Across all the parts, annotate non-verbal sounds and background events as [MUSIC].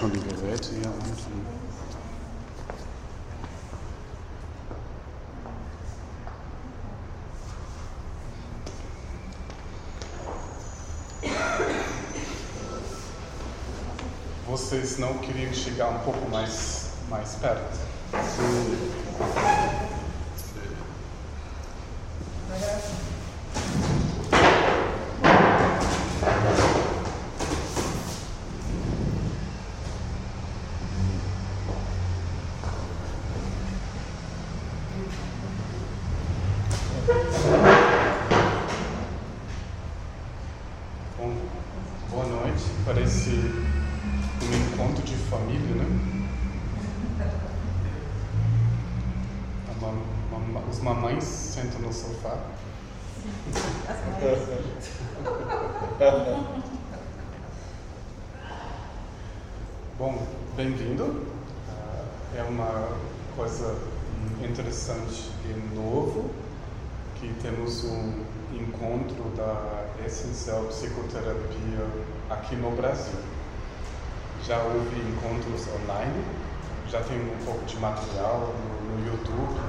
von den Geräten hier unten. Vocês não queriam chegar um pouco mais, mais perto? Sim. Bom, bem-vindo. Ah, é uma coisa interessante e novo que temos um encontro da essencial psicoterapia aqui no Brasil. Já houve encontros online, já tem um pouco de material no, no YouTube.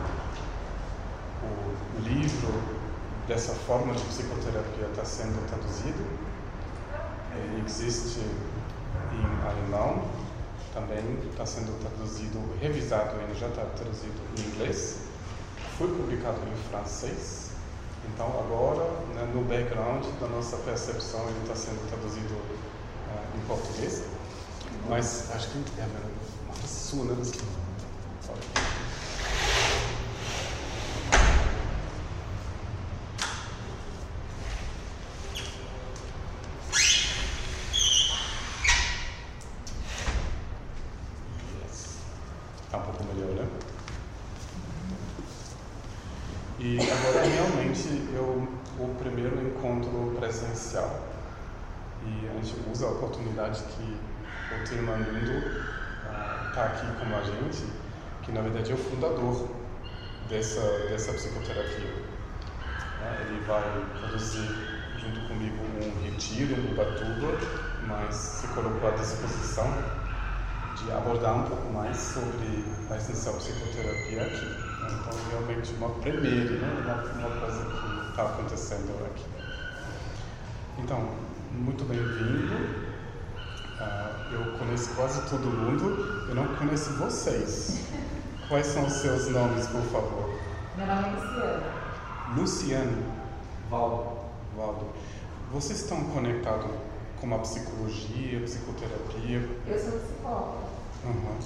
O livro dessa forma de psicoterapia está sendo traduzido. Ele existe em alemão, também está sendo traduzido, revisado, ele já está traduzido em inglês. Foi publicado em francês. Então agora, né, no background da nossa percepção, ele está sendo traduzido uh, em português. Mas acho que é uma sua, né? Oportunidade que o Tema Mundo está uh, aqui com a gente, que na verdade é o fundador dessa, dessa psicoterapia. Uh, ele vai produzir junto comigo um retiro em Ubatuba, mas se colocou à disposição de abordar um pouco mais sobre a essencial psicoterapia aqui. Então, realmente, uma primeira, né? uma, uma coisa que está acontecendo aqui. Então, muito bem-vindo. Uh, eu conheço quase todo mundo, eu não conheço vocês. Quais são os seus nomes, por favor? Meu nome é Luciana. Luciano. Valdo. Valdo. Vocês estão conectados com a psicologia, psicoterapia? Eu sou psicóloga. Uhum.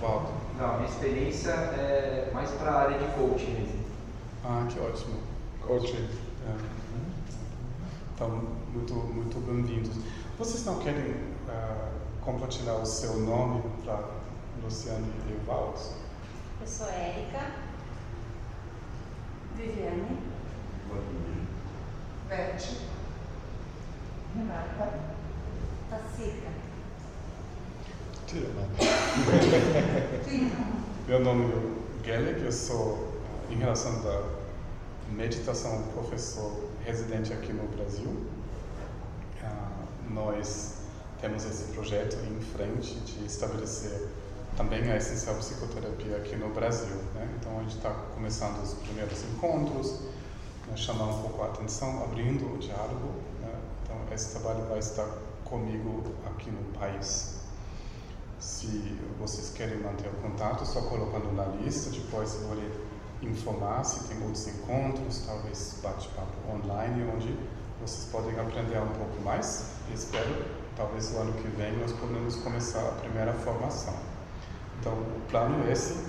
Valdo. Não, minha experiência é mais para a área de coaching mesmo. Ah, que ótimo. Coaching. É. Então, muito, muito bem-vindos. Vocês não querem uh, compartilhar o seu nome para Luciane e Evaldo? Eu sou Érica. Viviane. Beth. Renata. Tira, Meu nome é Gelec, eu sou, em relação da meditação, professor residente aqui no Brasil. Uh, nós temos esse projeto em frente de estabelecer também a essencial psicoterapia aqui no Brasil. Né? Então a gente está começando os primeiros encontros, né? chamar um pouco a atenção, abrindo o diálogo. Né? Então esse trabalho vai estar comigo aqui no país. Se vocês querem manter o contato, só colocando na lista, depois vou informar se tem outros encontros, talvez bate-papo online, onde vocês podem aprender um pouco mais. Espero, talvez o ano que vem, nós podemos começar a primeira formação. Então, o plano é esse.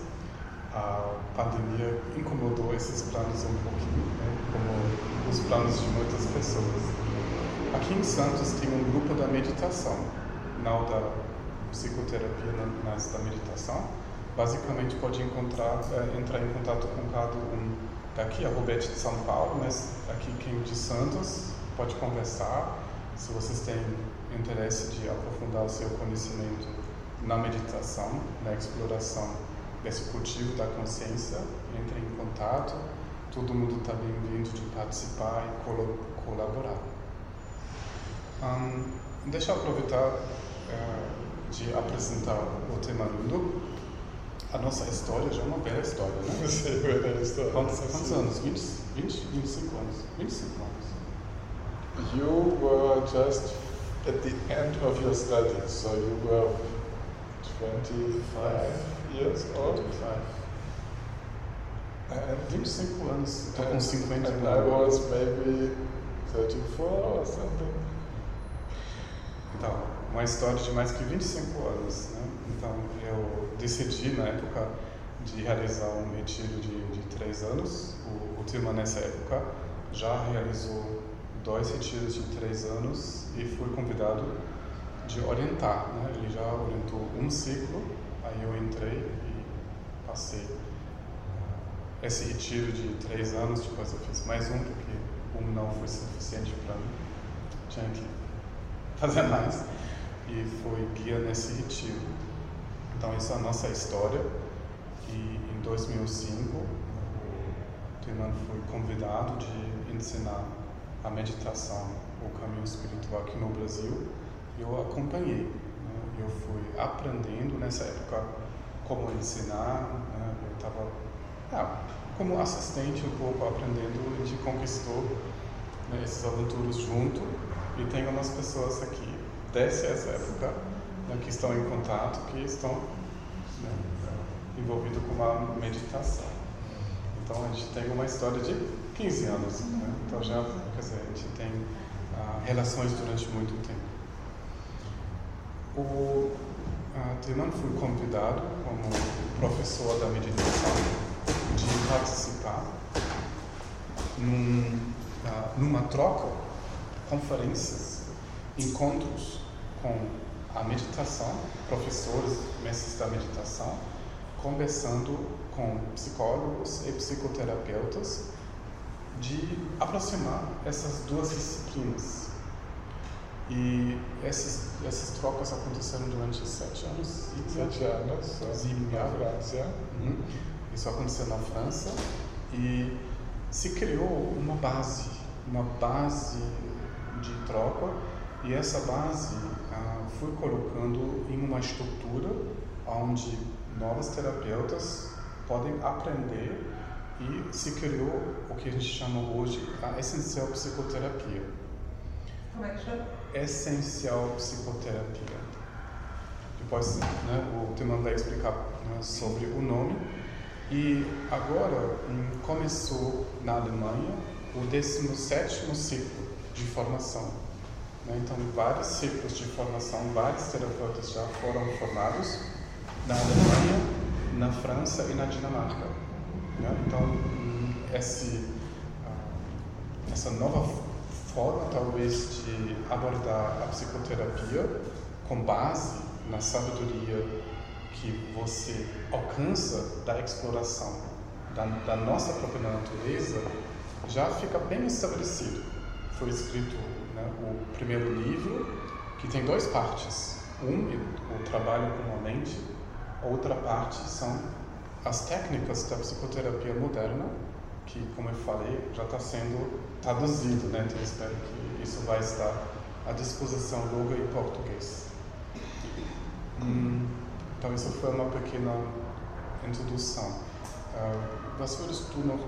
A pandemia incomodou esses planos um pouquinho, né? como os planos de muitas pessoas. Aqui em Santos tem um grupo da meditação, não da psicoterapia, mas da meditação basicamente pode encontrar, é, entrar em contato com cada um daqui, a Roberto de São Paulo, mas aqui quem de Santos pode conversar. Se vocês têm interesse de aprofundar o seu conhecimento na meditação, na exploração desse cultivo da consciência, entre em contato. Todo mundo está bem-vindo de participar e col colaborar. Um, deixa eu aproveitar uh, de apresentar o tema Ludo. A nossa história já é uma bela história, né? Sei, bela história. Quantos, quantos anos? 20, 20, 25 anos. 25 anos. You were just at the end of your studies, so you were 25 years old. 25. And, 25 anos. Estou com 50 and I was maybe 34 or something. Então, uma história de mais que 25 anos. Né? Então, eu decidi na época de realizar um retiro de, de três anos. O, o Tilman, nessa época, já realizou dois retiros de três anos e fui convidado de orientar. Né? Ele já orientou um ciclo, aí eu entrei e passei uh, esse retiro de três anos. Depois eu fiz mais um, porque um não foi suficiente para mim. Tinha que fazer mais. E foi guia nesse retiro. Então, essa é a nossa história. E em 2005, o Tilman foi convidado de ensinar a meditação, o caminho espiritual aqui no Brasil. Eu acompanhei. Né? Eu fui aprendendo nessa época como ensinar. Né? Eu estava ah, como assistente um pouco aprendendo. A gente conquistou né, esses aventuras junto. E tem umas pessoas aqui desde essa época né, que estão em contato, que estão né, envolvidos com uma meditação. Então a gente tem uma história de 15 anos, né? então já, quer dizer, a gente tem ah, relações durante muito tempo. O ah, foi convidado como professor da meditação de participar num, ah, numa troca, conferências, encontros com a meditação, professores, mestres da meditação, conversando com psicólogos e psicoterapeutas de aproximar essas duas disciplinas. E essas, essas trocas aconteceram durante sete anos. Sete anos, na. França. Uhum. Isso aconteceu na França e se criou uma base, uma base de troca e essa base foi colocando em uma estrutura onde novos terapeutas podem aprender e se criou o que a gente chama hoje a essencial psicoterapia. Como é que chama? Essencial psicoterapia. Depois né, o Tilman vai explicar né, sobre o nome. E agora hum, começou na Alemanha o 17º ciclo de formação. Né? Então, vários ciclos de formação, vários terapeutas já foram formados na Alemanha, na França e na Dinamarca. Né? Então, hum, esse, ah, essa nova forma, talvez, de abordar a psicoterapia com base na sabedoria que você alcança da exploração da, da nossa própria natureza, já fica bem estabelecido. Foi escrito né, o primeiro livro, que tem duas partes. Um, o trabalho com a mente, outra parte são as técnicas da psicoterapia moderna, que, como eu falei, já está sendo traduzido, né? então espero que isso vai estar à disposição logo em português. Hum, então, isso foi uma pequena introdução. Uh, was würdest du noch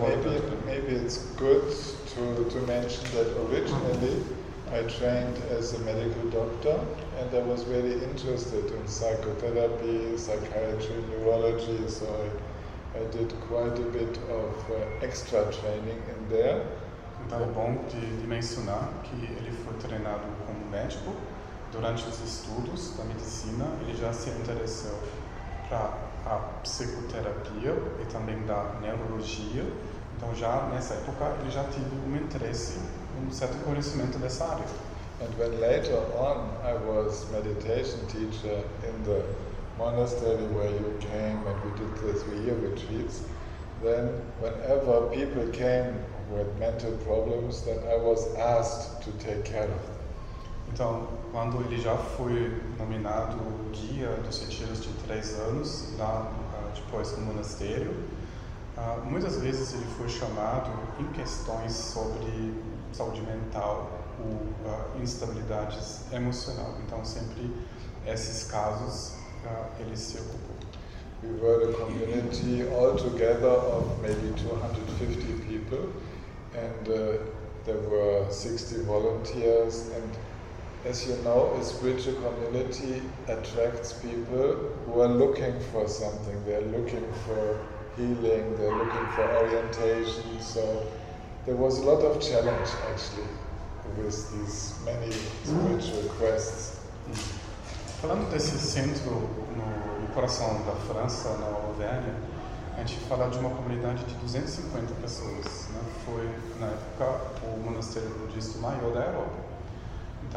Maybe, maybe it's good to, to mention that originally I trained as a medical doctor and I was very interested in psychotherapy, psychiatry, neurology, so I, I did quite a bit of uh, extra training in there. Então é bom de, de mencionar que ele foi treinado como médico durante os estudos da medicina. Ele já se interessou para a psicoterapia e também da neurologia. Então já nessa época ele já um interesse, um certo conhecimento dessa área. And when later on I was meditation teacher in the monastery where you came and we did the three-year retreats, then whenever people came with mental problems, then I was asked to take care of them. Então, quando ele já foi nominado guia dos retiros de três anos, lá ah, depois no monastério, ah, muitas vezes ele foi chamado em questões sobre saúde mental ou uh, instabilidades emocional. Então, sempre esses casos eles se ocupam. We were a community altogether of maybe 250 people, and uh, there were 60 volunteers. And as you know, a spiritual community attracts people who are looking for something. They're looking for healing, they're looking for orientation. So there was a lot of challenge actually with these many spiritual quests. Falando desse centro no, no coração da França, na Auvergne, a gente fala de uma comunidade de 250 pessoas. Né? Foi, na época, o monastério budista maior da Europa.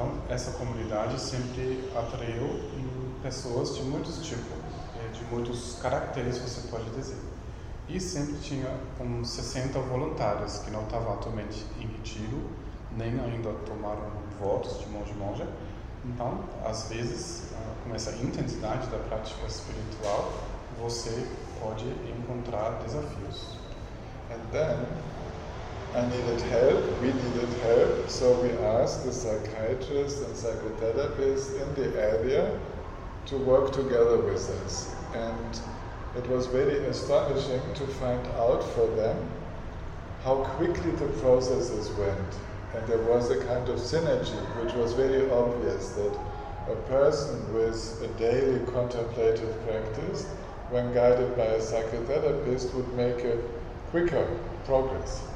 Então, essa comunidade sempre atraiu pessoas de muitos tipos, eh, de muitos caracteres, você pode dizer. E sempre tinha uns 60 voluntários que não estavam atualmente em retiro, nem ainda tomaram votos de monge monja. Então, às vezes, ah, com essa intensidade da prática espiritual, você pode encontrar desafios. Then I needed help, we needed help, so we asked the psychiatrists and psychotherapists in the area to work together with us. And it was very astonishing to find out for them how quickly the processes went. And there was a kind of synergy which was very obvious that a person with a daily contemplative practice, when guided by a psychotherapist, would make a quicker progress.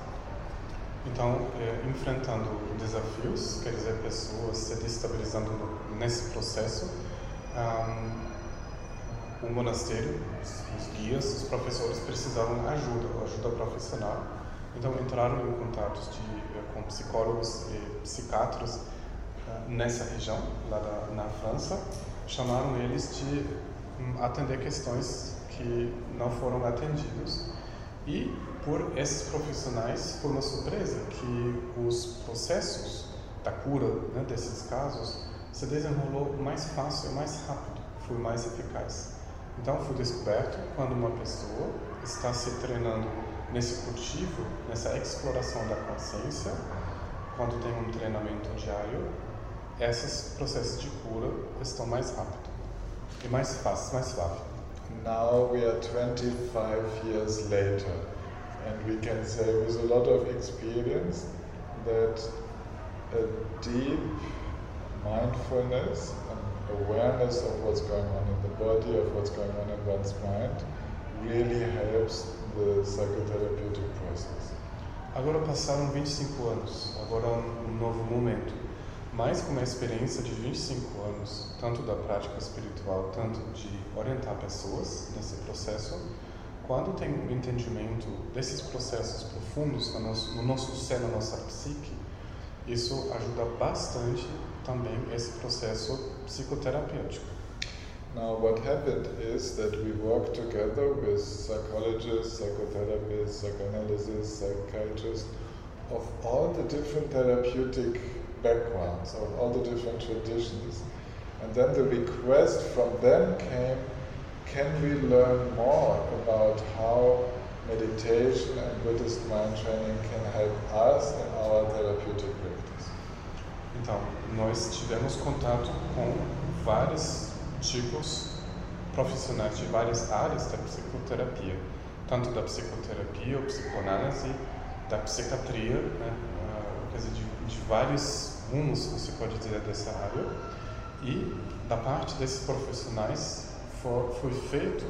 Então, é, enfrentando desafios, quer dizer, pessoas se destabilizando nesse processo, um, o monastério, os guias, os professores precisavam ajuda, ajuda profissional. Então, entraram em contatos de, eh, com psicólogos e psiquiatras uh, nessa região, lá da, na França. Chamaram eles de um, atender questões que não foram atendidos. E por esses profissionais foi uma surpresa que os processos da cura né, desses casos se desenrolou mais fácil e mais rápido, foi mais eficaz. Então foi descoberto quando uma pessoa está se treinando nesse cultivo, nessa exploração da consciência, quando tem um treinamento diário, esses processos de cura estão mais rápido e mais fácil, mais suave. Now we are 25 years later. And we can say with a lot of experience that a deep mindfulness and awareness of what's going on in the body, of what's going on in one's mind, really helps the psychotherapeutic process. Agora passaram 25 anos, agora um, um novo momento. Mas com uma experiência de 25 anos, tanto da prática espiritual, tanto de orientar pessoas nesse processo, quando tem um entendimento desses processos profundos no nosso, no nosso ser, na nossa psique, isso ajuda bastante também esse processo psicoterapêutico. Now, what happened is that we work together with psychologists, psychotherapists, psychoanalysts, psychiatrists of all the different therapeutic backgrounds, of all the different traditions. And then the request from them came can we learn more about how meditation and Buddhist mind training can help us in our therapeutic practice? Então, nós tivemos contato com vários tipos profissionais de várias áreas da psicoterapia, tanto da psicoterapia ou psicoanálise, da psiquiatria, né, uh, quer dizer, de, de vários rumos, você pode dizer, dessa área, e da parte desses profissionais for, foi feito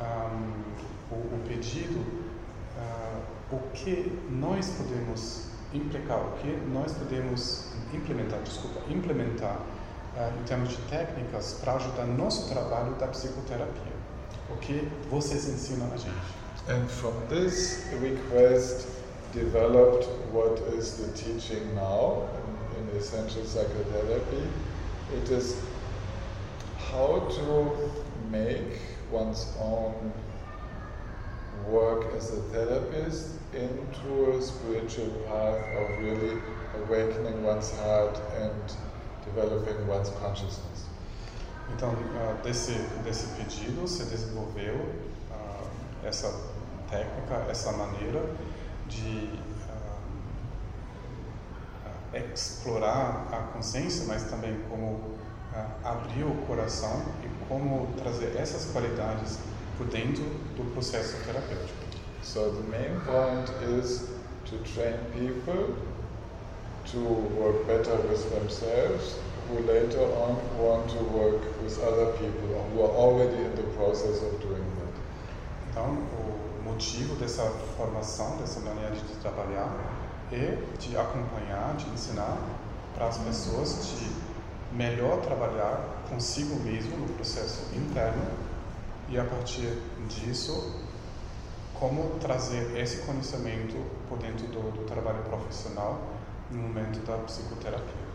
um, o, o, pedido, uh, o que nós podemos implicar, o que nós podemos implementar, desculpa, implementar uh, em termos de técnicas para ajudar nosso trabalho da psicoterapia. O que vocês ensinam a gente? And from this request developed what is the teaching now in, in essential psychotherapy. It is how to make one's own work as a therapist into a spiritual path of really awakening one's heart and developing one's consciousness. Então, uh, desse, desse pedido se desenvolveu uh, essa técnica, essa maneira de uh, explorar a consciência, mas também como abrir o coração e como trazer essas qualidades por dentro do processo terapêutico. So the main point is to train people to work better with themselves, who later on want to work with other people or who are already in the process of doing that. Então, o motivo dessa formação, dessa maneira de trabalhar, é de acompanhar, de ensinar para as pessoas de melhor trabalhar consigo mesmo no processo interno e a partir disso como trazer esse conhecimento por dentro do, do trabalho profissional no momento da psicoterapia.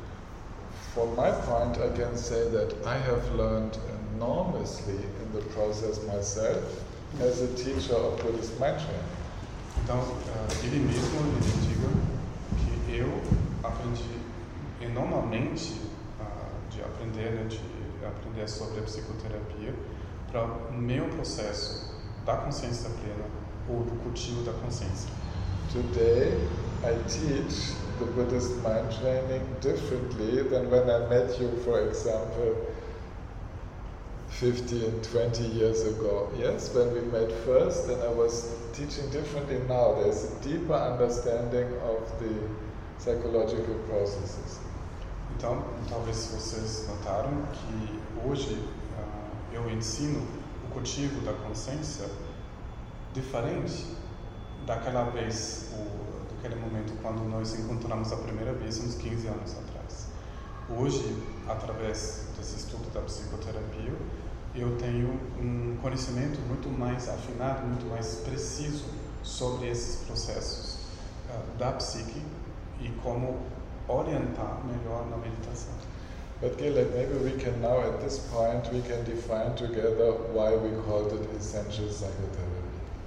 From my point, I can say that I have learned enormously in the process myself as a teacher of Buddhist mind training. Então, uh, ele mesmo ele diga que eu aprendi enormemente aprender, né, de aprender sobre a psicoterapia para o meu processo da consciência plena ou do cultivo da consciência. Today, I teach the Buddhist mind training differently than when I met you, for example, 15, 20 years ago. Yes, when we met first, then I was teaching differently now. There's a deeper understanding of the psychological processes. Então, talvez vocês notaram que hoje uh, eu ensino o cultivo da consciência diferente daquela vez, o, daquele momento quando nós encontramos a primeira vez, uns 15 anos atrás. Hoje, através desse estudo da psicoterapia, eu tenho um conhecimento muito mais afinado, muito mais preciso sobre esses processos uh, da psique e como orientar melhor na meditação. But Gilad, maybe we can now, at this point, we can define together why we called it essential psychotherapy.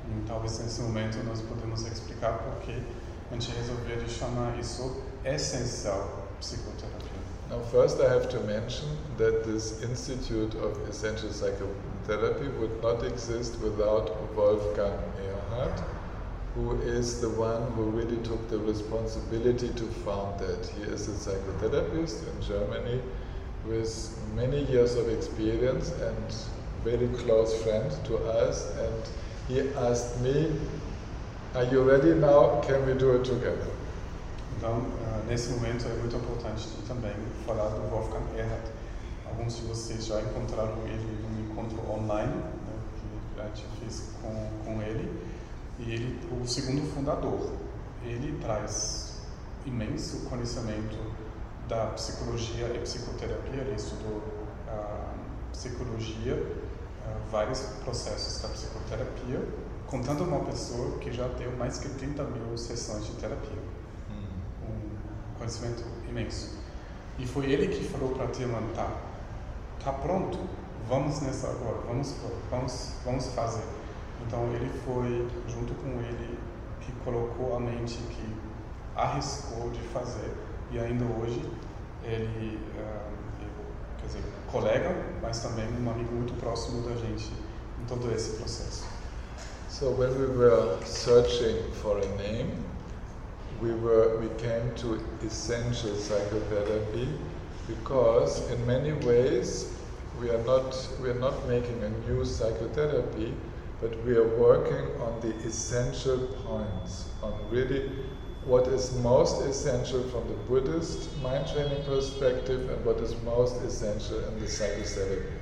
E talvez nesse momento nós podemos explicar por que a gente resolveu chamar isso essencial psicoterapia. Now, first, I have to mention that this Institute of Essential Psychotherapy would not exist without Wolfgang Erhard, who is the one who really took the responsibility to found that. He is a psychotherapist in Germany with many years of experience and very close friend to us. And he asked me, Are you ready now? Can we do it together? Então, nesse momento é muito importante também falar do Wolfgang Erhard. Alguns de vocês já encontraram ele no encontro online, né, que a gente fez com, com ele. E ele, o segundo fundador, ele traz imenso conhecimento da psicologia e psicoterapia. Ele estudou uh, psicologia, uh, vários processos da psicoterapia, contando uma pessoa que já deu mais que 30 mil sessões de terapia um conhecimento imenso. E foi ele que falou para Tilman, tá, tá pronto, vamos nessa agora, vamos, vamos, vamos fazer. Então ele foi junto com ele que colocou a mente, que arriscou de fazer e ainda hoje ele, uh, quer dizer, colega, mas também um amigo muito próximo da gente em todo esse processo. So when we were searching for a name, we were we came to essential psychotherapy because in many ways we are not we are not making a new psychotherapy but we are working on the essential points on really what is most essential from the Buddhist mind training perspective and what is most essential in the psychotherapy.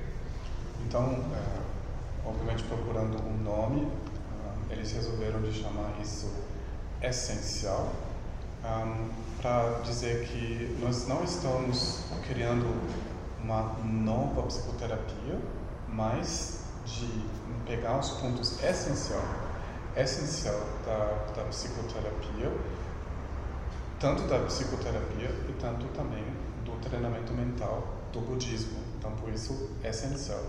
Então, é, obviamente procurando um nome, uh, eles resolveram de chamar isso essencial um, para dizer que nós não estamos criando uma nova psicoterapia, mas de pegar os pontos essencial, essencial da, da psicoterapia, tanto da psicoterapia e tanto também do treinamento mental do budismo. Então, por isso, é essencial,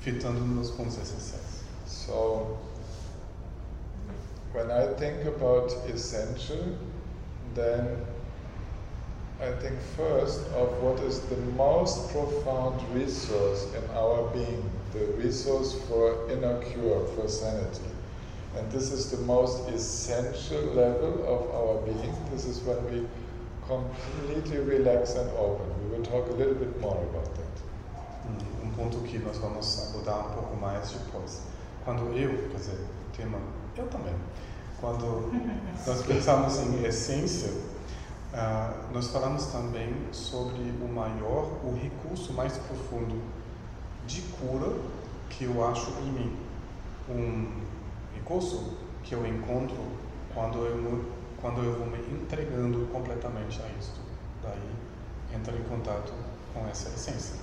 fitando nos pontos essenciais. So, when I think about essential, then I think first of what is the most profound resource in our being, the resource for inner cure, for sanity. And this is the most essential level of our being. This is when we completely relax and open. We will talk a little bit more about that. Um, um ponto que nós vamos abordar um pouco mais depois. Quando eu, quer dizer, tema, eu também. Quando nós pensamos em essência, uh, nós falamos também sobre o maior, o recurso mais profundo de cura que eu acho em mim. Um recurso que eu encontro quando eu, quando eu vou me entregando completamente a isto. Daí entra em contato com essa essência.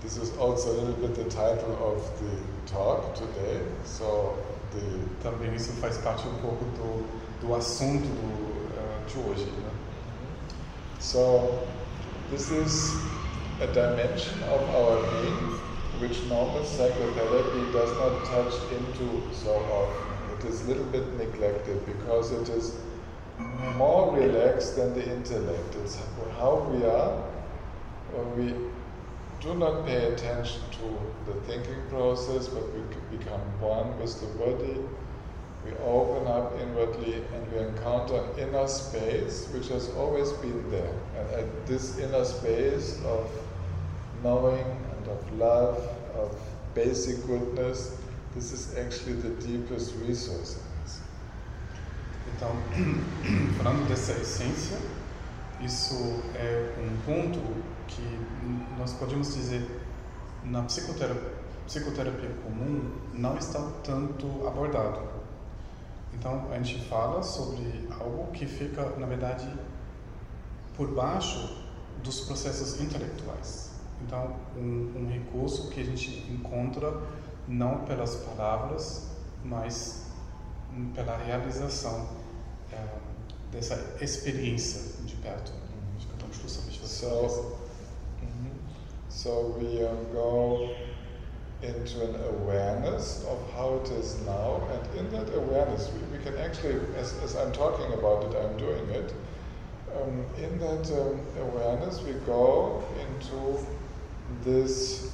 This is also a little bit the title of the talk today. So the também isso faz parte um pouco do, do assunto do, uh, de hoje, né? So this is a dimension of our being which normal psychotherapy does not touch into so often. It is a little bit neglected because it is more relaxed than the intellect. It's how we are when we do not pay attention to the thinking process, but we become one with the body. We open up inwardly and we encounter an inner space which has always been there. And at this inner space of knowing of love, of basic goodness, this is actually the deepest resource in us. Então, [CLEARS THROAT] falando dessa essência, isso é um ponto que nós podemos dizer na psicoterapia, psicoterapia comum não está tanto abordado. Então, a gente fala sobre algo que fica, na verdade, por baixo dos processos intelectuais. Então, um, um recurso que a gente encontra não pelas palavras, mas pela realização é, dessa experiência de perto. So, mm-hmm. so we um, go into an awareness of how it is now, and in that awareness, we, we can actually, as, as I'm talking about it, I'm doing it. Um, in that um, awareness, we go into this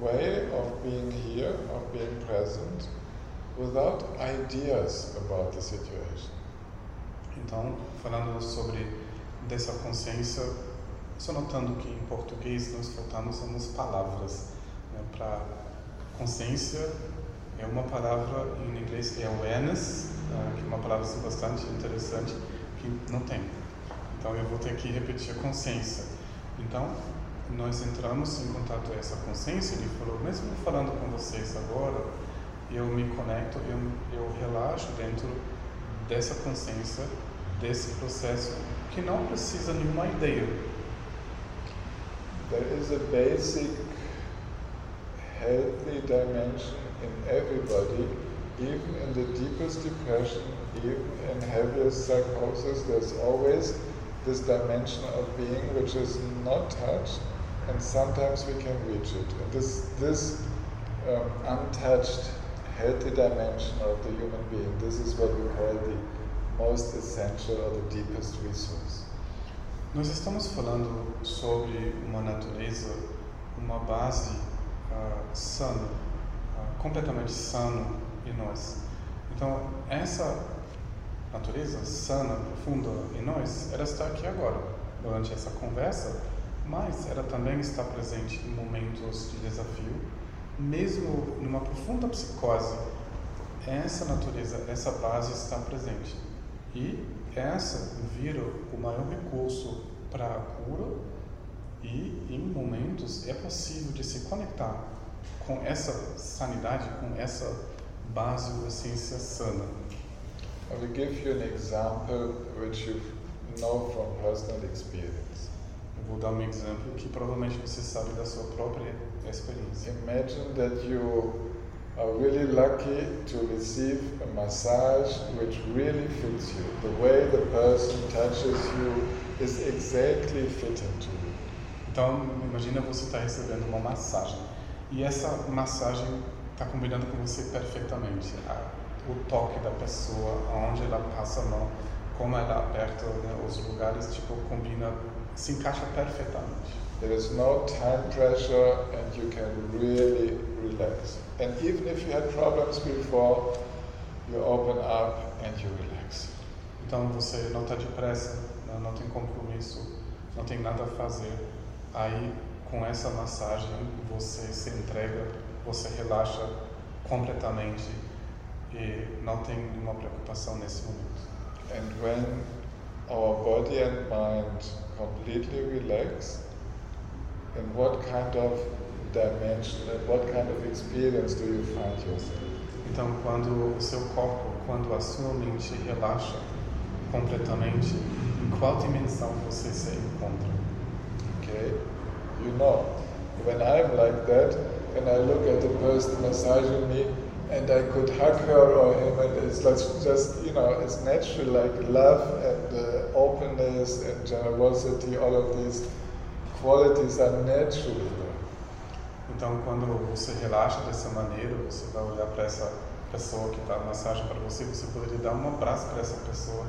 way of being here, of being present, without ideas about the situation. Então, falando sobre dessa consciência, só notando que em português nós faltamos umas palavras né, para consciência é uma palavra em inglês é awareness, uh, que é uma palavra bastante interessante que não tem. Então eu vou ter que repetir consciência. Então nós entramos em contato com essa consciência, ele falou, mesmo falando com vocês agora, eu me conecto, eu, eu relaxo dentro dessa consciência, desse processo que não precisa de nenhuma ideia. There is a basic healthy dimension in everybody, even in the deepest depression, even in heaviest psychosis, there's always this dimension of being which is not touched and sometimes we can reach it. And this, this um, untouched, healthy dimension of the human being, this is what we call the most essential or the deepest resource. Nós estamos falando sobre uma natureza, uma base uh, sana, uh, completamente sano em nós. Então, essa natureza sana, profunda em nós, ela está aqui agora, durante essa conversa mas ela também está presente em momentos de desafio, mesmo numa profunda psicose. Essa natureza, essa base está presente. E essa vira o maior recurso para a cura e em momentos é possível de se conectar com essa sanidade, com essa base ou essência sana. I will give you an example which you know from. Vou dar um exemplo que provavelmente você sabe da sua própria experiência. Imagine that you are really lucky to receive a massage which really fits you. The way the person touches you is exactly fitting to you. Então, imagina você está recebendo uma massagem e essa massagem está combinando com você perfeitamente. o toque da pessoa, aonde ela passa a mão, como ela aperta né, os lugares, tipo, combina se encaixa perfeitamente. There is no time pressure and you can really relax. And even if you had problems before, you open up and you relax. Então você não está depressa, não, não tem compromisso. não tem nada a fazer. Aí, com essa massagem, você se entrega, você relaxa completamente e não tem nenhuma preocupação nesse momento. And when our body and mind completely relax, in what kind of dimension, in what kind of experience do you find yourself? Então, quando o seu corpo, quando a sua mente relaxa completamente, em qual dimensão você se encontra? Okay? You know, when I'm like that, and I look at the person massaging me, and I could hug her or him, and it's like just, you know, it's natural, like love and uh, openness and generosity, all of these qualities are natural. Então, quando você relaxa dessa maneira, você vai olhar para essa pessoa que está massagem para você, você poderia dar um abraço para essa pessoa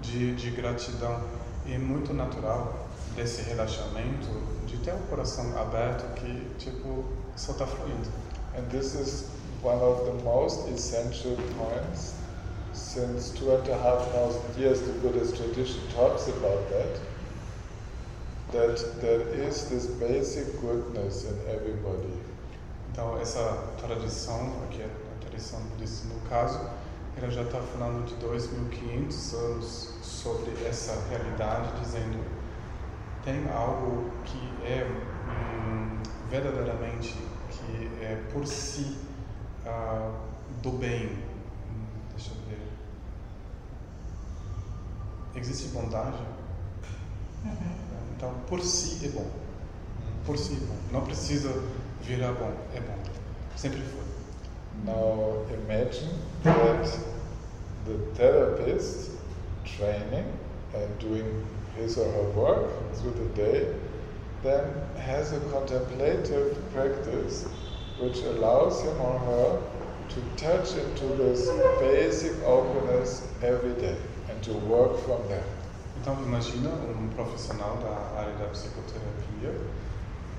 de, de gratidão. E é muito natural desse relaxamento, de ter o coração aberto que, tipo, só está fluindo. And this is one of the most essential points. Since two and a half thousand years, the Buddhist tradition talks about that. That there is this basic goodness in everybody. Então, essa tradição, aqui é a tradição budista no caso, ela já está falando de 2.500 anos sobre essa realidade, dizendo tem algo que é hum, verdadeiramente, que é por si ah, do bem. Deixa eu ver. Existe bondade? Então, por si é bom. Por si é bom. Não precisa virar bom. É bom. Sempre foi. Now imagine that the therapist training and doing his or her work through the day then has a contemplative practice which allows him or her to touch into this basic openness every day and to work from there. Então, imagina um profissional da área da psicoterapia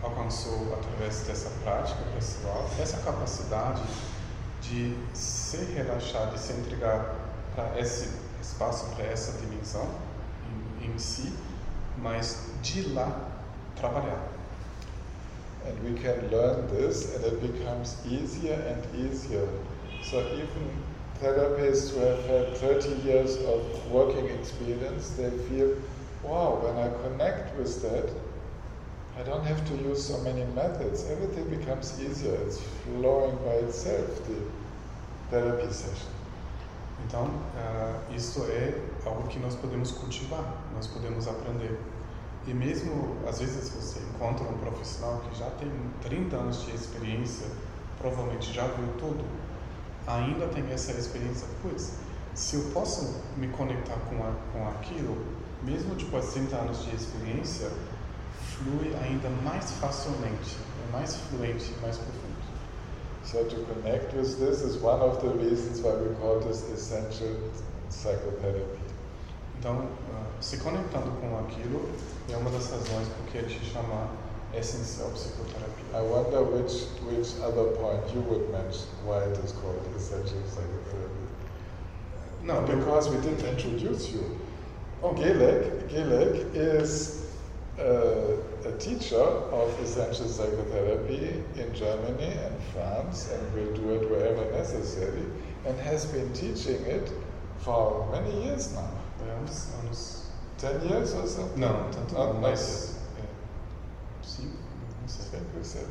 alcançou, através dessa prática pessoal, essa capacidade de se relaxar, de se entregar para esse espaço, para essa dimensão em, em si, mas de lá trabalhar. And we can learn this, and it becomes easier and easier. So even therapists who have had 30 years of working experience, they feel, wow, when I connect with that, I don't have to use so many methods. Everything becomes easier. It's flowing by itself, the therapy session. Então, ah, isso é algo que nós podemos cultivar, nós podemos aprender. E mesmo, às vezes, você encontra um profissional que já tem 30 anos de experiência, provavelmente já viu tudo, ainda tem essa experiência, putz, se eu posso me conectar com, a, com aquilo, mesmo depois de 30 anos de experiência, flui ainda mais facilmente, é mais fluente, mais profundo. So to connect with this is one of the reasons why we call this essential psychotherapy. Então, ah, se conectando com aquilo é uma das razões por que gente chama essencial psicoterapia. I wonder which which other point you would mention why it is called essential psychotherapy. No, because we didn't introduce you. Oh, Gelek, Gelek is uh, a teacher of essential psychotherapy in Germany and France and will do it wherever necessary and has been teaching it for many years now. É uns anos. 10 years? Não, tanto I sei. think we said.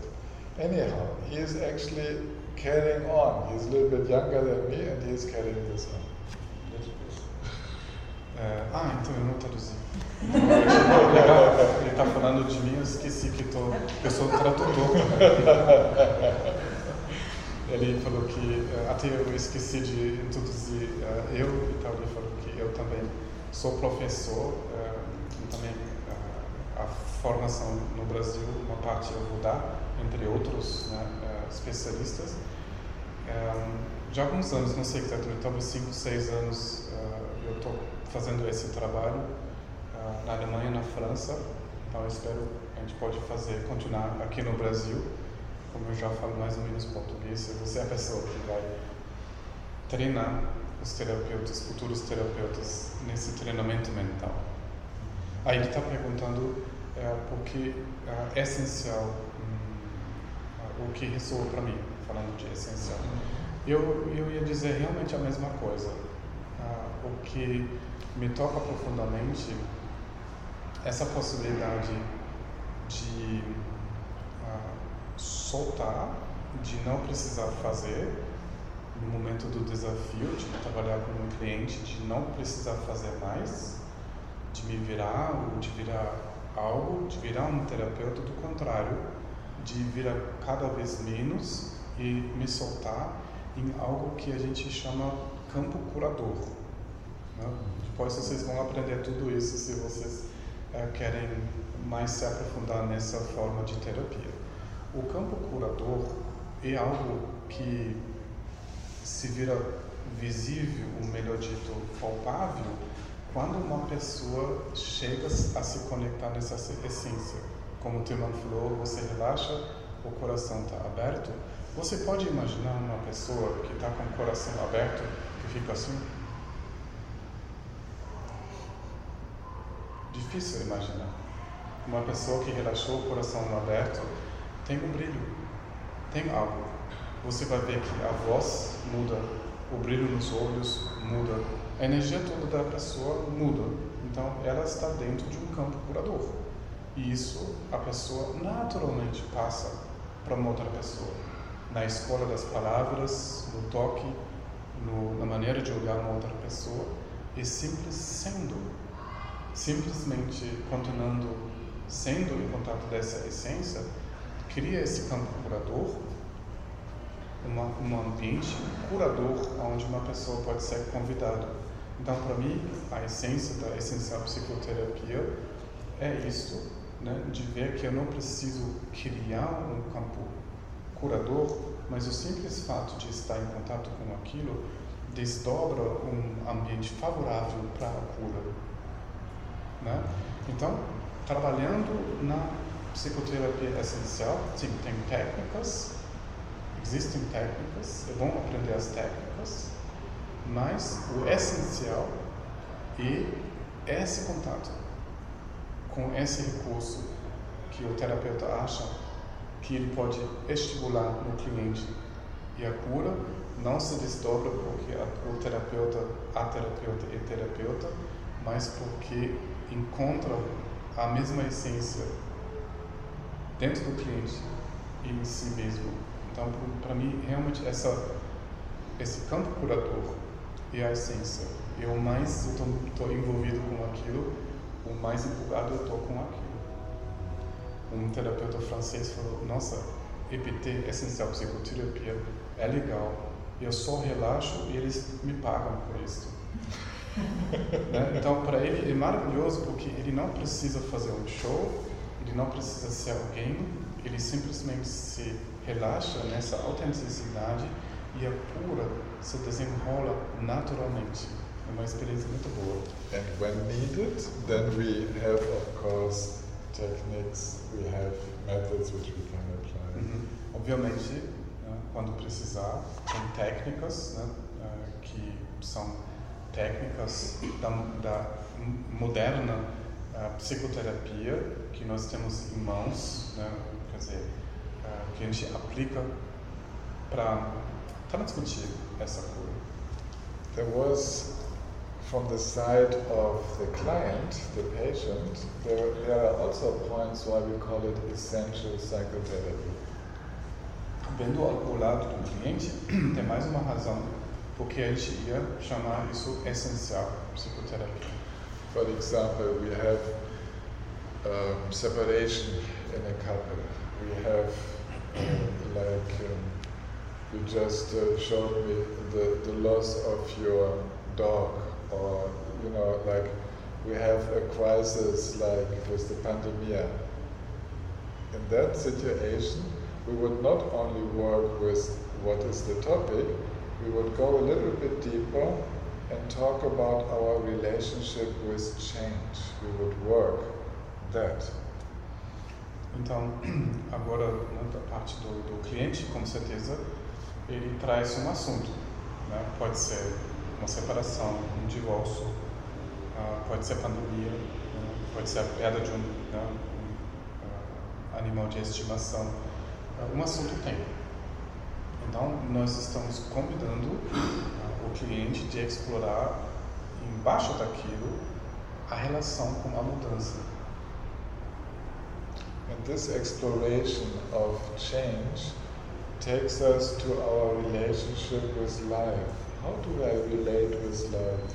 Anyhow, he is actually carrying on. He's a little bit younger than me and he is carrying this on. É, ah, então eu não traduzi. [LAUGHS] Ele está falando de mim, eu esqueci que, tô, eu sou tradutor. Ele falou que, eh, até eu esqueci de introduzir eh, eu, então ele falou eu também sou professor, eh, também eh, a formação no Brasil, uma parte eu vou dar, entre outros né, eh, especialistas. Já há alguns anos, não sei exatamente, talvez 5, 6 anos, eu estou fazendo esse trabalho na Alemanha, na França. Então eu espero que a gente pode fazer, continuar aqui no Brasil. Como eu já falo mais ou menos português, você é a pessoa que vai treinar os terapeutas, futuros terapeutas, nesse treinamento mental. Aí ele está perguntando é porque é essencial hum, o que ressoa para mim, falando de essencial. Eu, eu ia dizer realmente a mesma coisa. Ah, o que me toca profundamente essa possibilidade de ah, soltar, de não precisar fazer no momento do desafio de trabalhar com um cliente, de não precisar fazer mais, de me virar ou de virar algo, de virar um terapeuta, do contrário, de virar cada vez menos e me soltar em algo que a gente chama campo curador. Né? Depois vocês vão aprender tudo isso se vocês é, querem mais se aprofundar nessa forma de terapia. O campo curador é algo que se vira visível, ou melhor dito, palpável, quando uma pessoa chega a se conectar nessa essência. Como o Tilman falou, você relaxa, o coração está aberto. Você pode imaginar uma pessoa que está com o coração aberto, que fica assim? Difícil imaginar. Uma pessoa que relaxou o coração aberto tem um brilho, tem algo. Você vai ver que a voz muda, o brilho nos olhos muda, a energia toda da pessoa muda. Então, ela está dentro de um campo curador. E isso a pessoa naturalmente passa para uma outra pessoa. Na escola das palavras, no toque, no, na maneira de olhar uma outra pessoa, e simples sendo simplesmente continuando sendo em contato dessa essência, cria esse campo curador, uma, um ambiente curador onde uma pessoa pode ser convidada. Então, para mim, a essência da essencial psicoterapia é isto, né, de ver que eu não preciso criar um campo curador, mas o simples fato de estar em contato com aquilo desdobra um ambiente favorável para a cura. Né? Então, trabalhando na psicoterapia essencial, sim, tem técnicas, existem técnicas, é bom aprender as técnicas, mas o essencial é esse contato com esse recurso que o terapeuta acha que ele pode estimular no cliente. E a cura não se desdobra porque o terapeuta, a terapeuta e terapeuta, mas porque encontra a mesma essência dentro do cliente e em si mesmo. Então, para mim, realmente, essa, esse campo curador é a essência. E o mais eu estou envolvido com aquilo, o mais empolgado eu estou com aquilo. Um terapeuta francês falou: Nossa, EPT, Essencial Psicoterapia, é legal. Eu só relaxo e eles me pagam por isso [LAUGHS] né? Então, para ele é maravilhoso porque ele não precisa fazer um show, ele não precisa ser alguém, ele simplesmente se relaxa nessa autenticidade e a cura se desenrola naturalmente. É uma experiência muito boa. And when needed, then we have, of course, techniques, we have methods which we can apply. Uhum. Obviamente, né, quando precisar, tem técnicas né, uh, que são técnicas da, da moderna psicoterapia que nós temos em mãos, né? quer dizer, uh, que a gente aplica para transmitir essa cura. There was, from the side of the client, the patient, there, there are also points why we call it essential psychotherapy. Vendo ao lado do cliente, [CLEARS THROAT] tem mais uma razão porque a gente ia chamar isso essencial psicoterapia. For example, we have um, separation in a couple. We have like um, you just uh, showed me the, the loss of your dog, or you know, like we have a crisis like with the pandemic. In that situation, we would not only work with what is the topic, we would go a little bit deeper and talk about our relationship with change. We would work that. Então, [CLEARS THROAT] agora, né, da parte do, do, cliente, com certeza, ele traz um assunto. Né? Pode ser uma separação, um divórcio, uh, pode ser pandemia, né? pode ser a perda de um, né, um animal de estimação, um assunto tem. Então, nós estamos convidando uh, o cliente de explorar embaixo daquilo a relação com a mudança. And this exploration of change takes us to our relationship with life. How do I relate with life?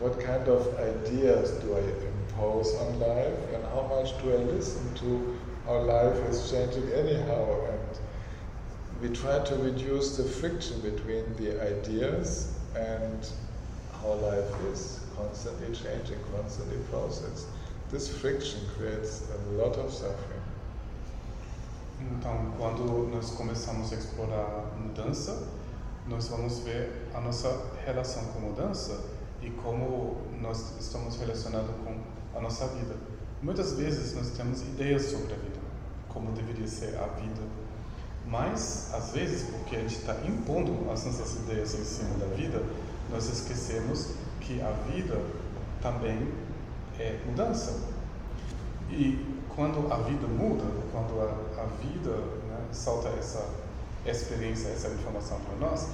What kind of ideas do I impose on life and how much do I listen to how life is changing anyhow and we try to reduce the friction between the ideas and how life is constantly changing, constantly processed. This friction creates a lot of suffering. Então, quando nós começamos a explorar mudança, nós vamos ver a nossa relação com mudança e como nós estamos relacionados com a nossa vida. Muitas vezes nós temos ideias sobre a vida, como deveria ser a vida, mas às vezes, porque a gente está impondo as nossas ideias em cima da vida, nós esquecemos que a vida também é mudança. E quando a vida muda, quando a, vida né, solta essa experiência, essa informação para nós,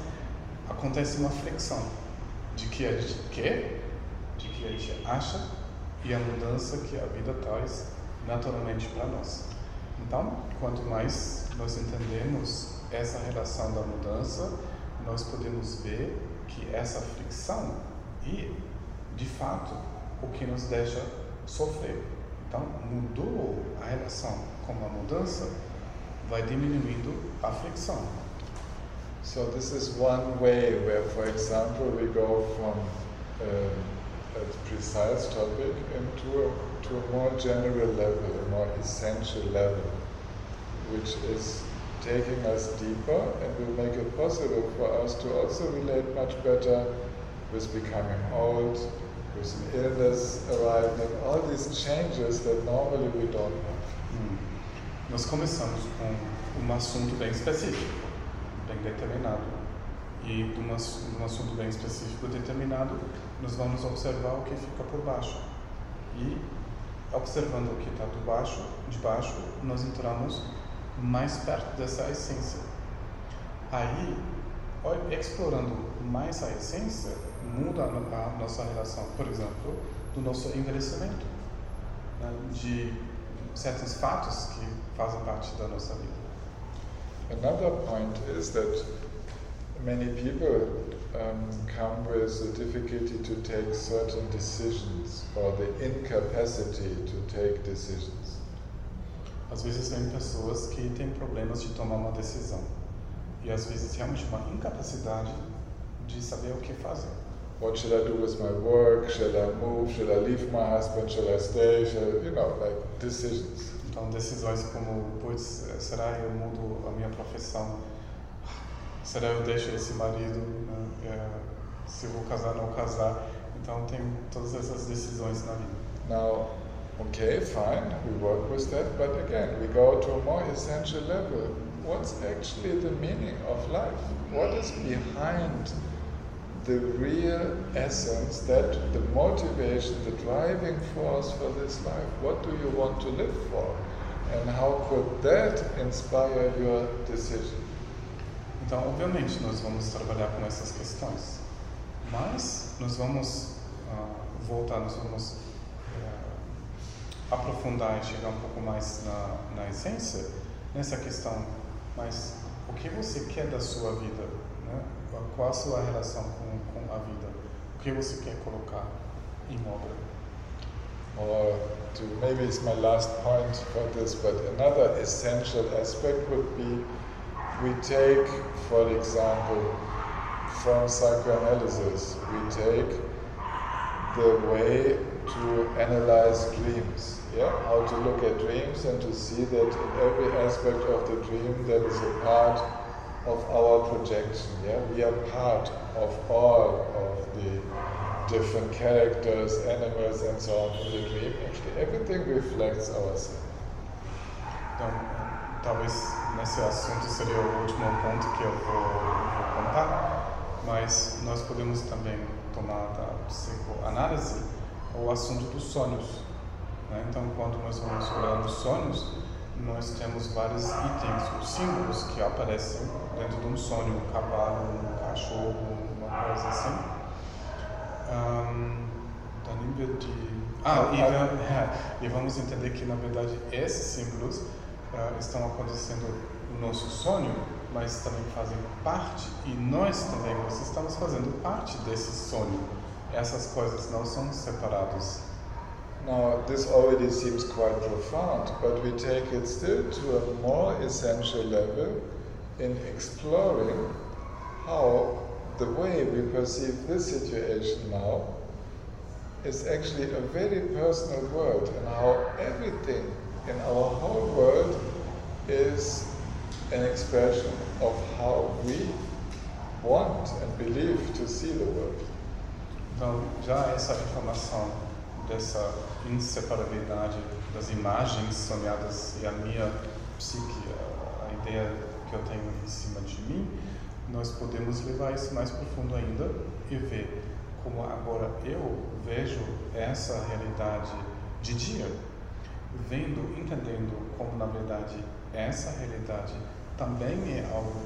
acontece uma flexão de que a gente quer, de que a gente acha e a mudança que a vida traz naturalmente para nós. Então, quanto mais nós entendemos essa relação da mudança, nós podemos ver que essa fricção e, de fato, o que nos deixa sofrer. Então, mudou a relação a mudança, vai diminuindo a fricção. So this is one way where, for example, we go from uh, a precise topic into a, to a more general level, a more essential level, which is taking us deeper and will make it possible for us to also relate much better with becoming old, with an illness arriving, all these changes that normally we don't. Nós começamos com um assunto bem específico, bem determinado. E de, um assunto bem específico determinado, nós vamos observar o que fica por baixo. E observando o que está de baixo, de baixo, nós entramos mais perto dessa essência. Aí, explorando mais a essência, muda a nossa relação, por exemplo, do nosso envelhecimento, né, de certos fatos que fazem parte da nossa vida. Another point is that many people um, come with the difficulty to take certain decisions or the incapacity to take decisions. Às vezes tem pessoas que têm problemas de tomar uma decisão e às vezes realmente uma incapacidade de saber o que fazer. What should I do with my work? Shall I move? Shall I leave my husband? Shall I stay? Shall, you know, like decisions. Então decisões como, putz, será eu mudo a minha profissão? Será eu deixo esse marido? Né? É, se vou casar, não casar? Então tem todas essas decisões na vida. Now, okay, fine, we work with that, but again, we go to a more essential level. What's actually the meaning of life? What is behind the real essence, that the motivation, the driving force for this life? What do you want to live for? And how could that inspire your decision? Então, obviamente, nós vamos trabalhar com essas questões, mas nós vamos uh, voltar, nós vamos uh, aprofundar e chegar um pouco mais na, na essência nessa questão. Mas o que você quer da sua vida? Qual a sua relação com, com a vida? O que você quer colocar em obra? Or to, maybe it's my last point for this, but another essential aspect would be we take, for example, from psychoanalysis, we take the way to analyze dreams. Yeah, how to look at dreams and to see that in every aspect of the dream there is a part of our projection. Yeah, we are part of all of the different characters, animals, and so on in the dream. Actually, everything reflects ourselves. Então, talvez nesse assunto seria o último ponto que eu vou, vou contar, mas nós podemos também tomar da psicoanálise o assunto dos sonhos. Né? Então, quando nós vamos olhar os sonhos, nós temos vários itens, os símbolos que aparecem dentro de um sonho, um cavalo, um cachorro, uma coisa assim. Um, da nível de. Ah, e, va- [LAUGHS] e vamos entender que na verdade esses símbolos ah, estão acontecendo no nosso sonho, mas também fazem parte, e nós também, nós estamos fazendo parte desse sonho. Essas coisas não são separadas. Now, this already seems quite profound, but we take it still to a more essential level in exploring how the way we perceive this situation now is actually a very personal world, and how everything in our whole world is an expression of how we want and believe to see the world. Então, já essa informação dessa inseparabilidade das imagens sonhadas e a minha psique, a, ideia que eu tenho em cima de mim, nós podemos levar isso mais profundo ainda e ver como agora eu vejo essa realidade de dia, vendo, entendendo como na verdade essa realidade também é algo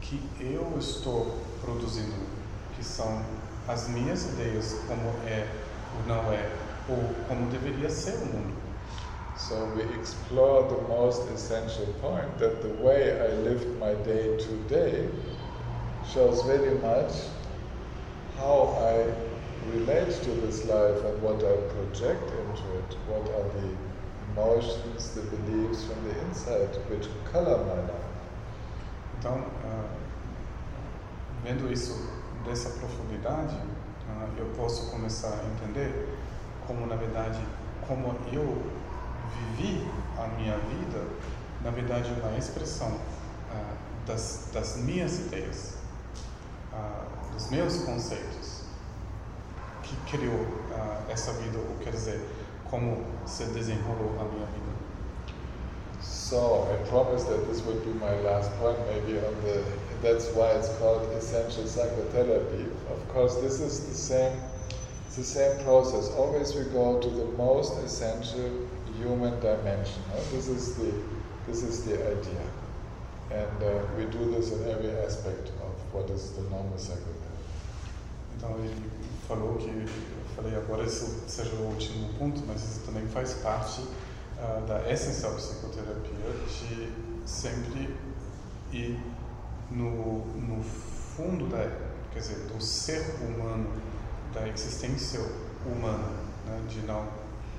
que eu estou produzindo, que são as minhas ideias como é ou não é, ou como deveria ser o mundo. So we explore the most essential point that the way I lived my day today shows very much how I relate to this life and what I project into it, what are the emotions, the beliefs from the inside which color my life. Então, ah, vendo isso dessa profundidade, ah, eu posso começar a entender como, na verdade, como eu vivi a minha vida, na verdade, é uma expressão ah, das, das minhas ideias, ah, dos meus conceitos, que criou ah, essa vida, ou quer dizer, como se desenrolou a minha vida. So I promised that this would be my last point, maybe on the. That's why it's called essential psychotherapy. Of course, this is the same. The same process. Always we go to the most essential human dimension. huh? This is the. This is the idea, and uh, we do this in every aspect of what is the normal psychotherapy. Então ele falou que, eu falei agora isso seja o último ponto, mas isso também faz parte ah, da essencial psicoterapia de sempre ir no, no fundo da, quer dizer, do ser humano, da existência humana, né? de não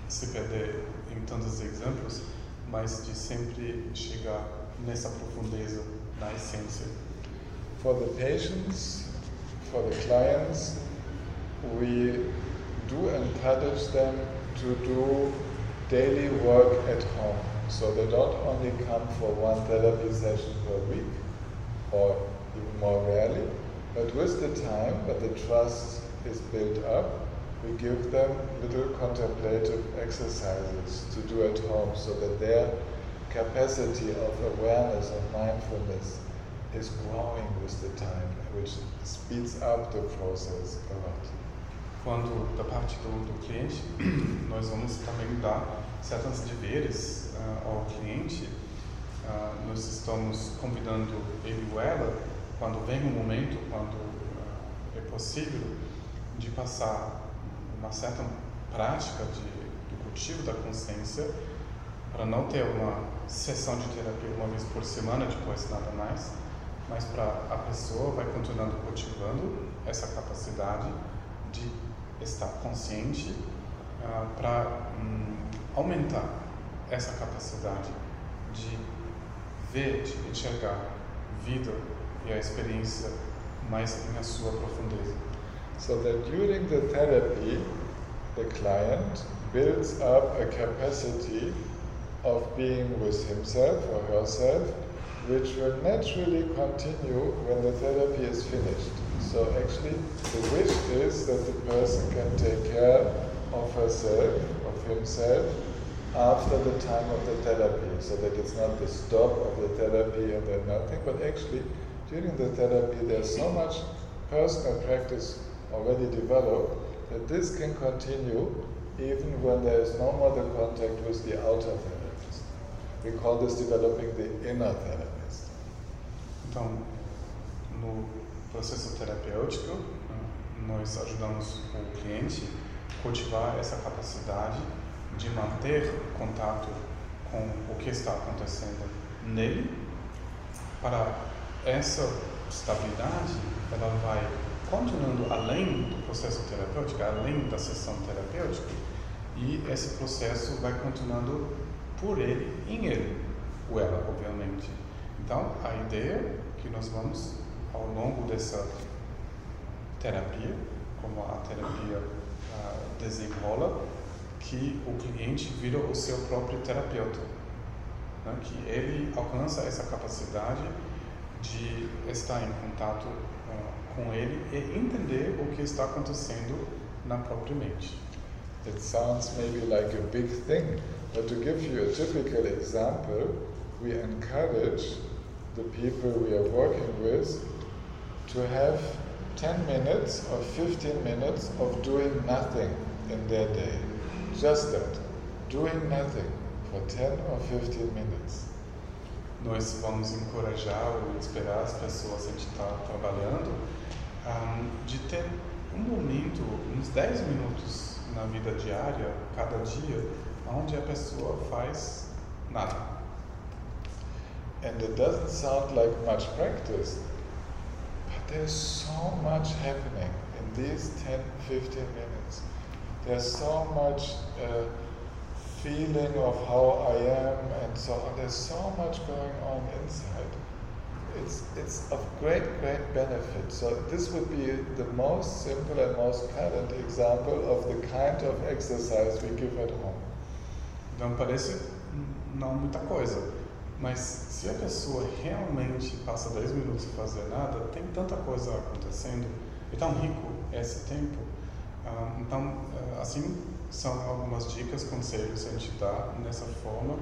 se perder em tantos exemplos, mas de sempre chegar nessa profundeza, na essência. For the patients, for the clients, we do encourage them to do daily work at home. So they don't only come for one therapy session per week or even more rarely, but with the time, when the trust is built up, we give them little contemplative exercises to do at home so that their capacity of awareness and mindfulness is growing with the time, which speeds up the process a lot. Quando, da parte do, do cliente, [CLEARS THROAT] nós vamos também dar certos deveres ah, ao cliente. Ah, nós estamos convidando ele ou ela, quando vem o momento, quando ah, é possível, de passar uma certa prática de, do cultivo da consciência, para não ter uma sessão de terapia uma vez por semana, depois nada mais, mas para a pessoa vai continuando cultivando essa capacidade de estar consciente para hum, aumentar essa capacidade de ver, de enxergar vida e a experiência mais na sua profundeza. So that during the therapy, the client builds up a capacity of being with himself or herself, which will naturally continue when the therapy is finished. So actually, the wish is that the person can take care of herself, of himself, after the time of the therapy, so that it's not the stop of the therapy and then nothing, but actually during the therapy there's so much personal practice already developed that this can continue even when there is no more the contact with the outer therapist. We call this developing the inner therapist. Então, no processo terapêutico, nós ajudamos o cliente a cultivar essa capacidade de manter contato com o que está acontecendo nele. Para essa estabilidade, ela vai continuando além do processo terapêutico, além da sessão terapêutica, e esse processo vai continuando por ele, em ele, ou ela, obviamente. Então, a ideia que nós vamos, ao longo dessa terapia, como a terapia desenrola, que o cliente vira o seu próprio terapeuta, né? que ele alcança essa capacidade de estar em contato com ele e entender o que está acontecendo na própria mente. It sounds maybe like a big thing, but to give you a typical example, we encourage the people we are working with to have 10 minutes or 15 minutes of doing nothing in their day. Just that. Doing nothing for 10 or 15 minutes. Nós vamos encorajar ou esperar as pessoas, a está trabalhando, um, de ter um momento, uns 10 minutos na vida diária, cada dia, onde a pessoa faz nada. And it doesn't sound like much practice, but there's so much happening in these 10 15 minutes. There's so much uh, feeling of how I am and so on. There's so much going on inside. It's, it's of great, great benefit. So, this would be the most simple and most current example of the kind of exercise we give at home. Então parece não muita coisa, mas se a pessoa realmente passa 10 minutos sem fazer nada, tem tanta coisa acontecendo, é tão rico esse tempo. Ah, então, ah, assim, são algumas dicas, conselhos que a gente dá nessa forma,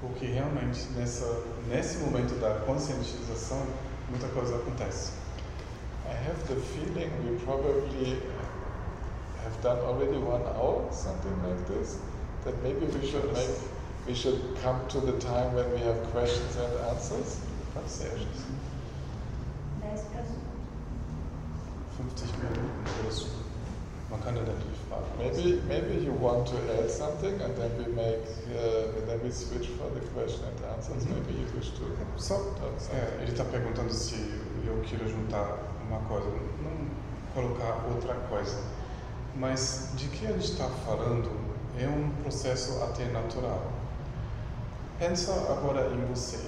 porque realmente nessa, nesse momento da conscientização, muita coisa acontece. I have the feeling we probably have done already one hour, something like this. That maybe we should make, we should come to the time when we have questions and answers. Pode ser, gente. 10 para 50 minutos. Man kann ja natürlich fragen. Maybe, maybe you want to add something, and then we make, uh, then we switch for the question and answers. Mhm. Maybe you wish to. Só, é, ele está perguntando se eu quero juntar uma coisa, não colocar outra coisa. Mas de que a gente está falando é um processo até natural. Pensa agora em você.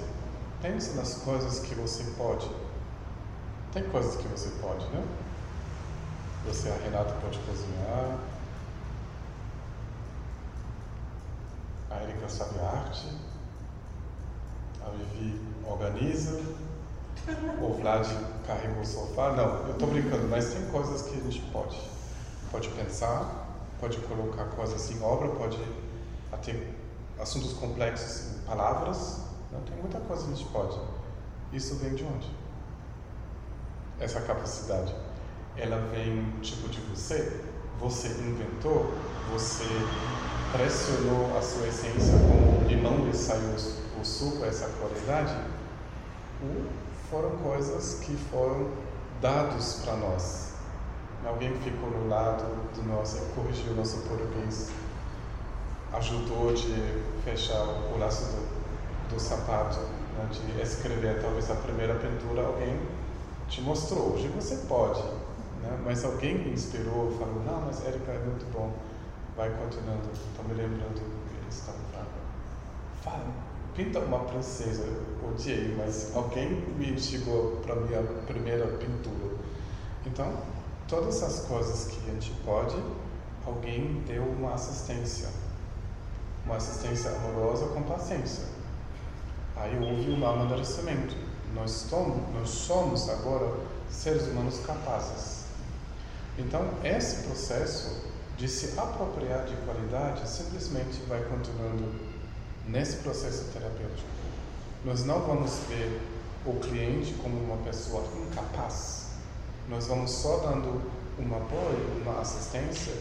Pensa nas coisas que você pode. Tem coisas que você pode, né? Você, a Renata, pode cozinhar. A Erika sabe arte. A Vivi organiza. O Vlad carrega o sofá. Não, eu estou brincando, mas tem coisas que a gente pode. Pode pensar, pode colocar coisas em obra, pode até assuntos complexos em palavras. Não tem muita coisa que a gente pode. Isso vem de onde? Essa capacidade. Ela vem tipo de você. Você inventou, você pressionou a sua essência com o limão e saiu o suco, essa qualidade. Ou foram coisas que foram dados para nós. Alguém ficou no lado nós e corrigiu nosso português, ajudou de fechar o laço do, do sapato, né, de escrever talvez a primeira pintura, alguém te mostrou. Hoje você pode, né, mas alguém me inspirou, falou, não, mas Érica é muito bom, vai continuando. Estou me lembrando que eles estão falando. Fala, pinta uma princesa, eu odiei, mas alguém me instigou para minha primeira pintura. Então, todas as coisas que a gente pode, alguém deu uma assistência. Uma assistência amorosa com paciência. Aí houve um amadurecimento. Nós somos, nós somos agora seres humanos capazes. Então, esse processo de se apropriar de qualidade simplesmente vai continuando nesse processo terapêutico. Nós não vamos ver o cliente como uma pessoa incapaz. Nós vamos só dando um apoio, uma assistência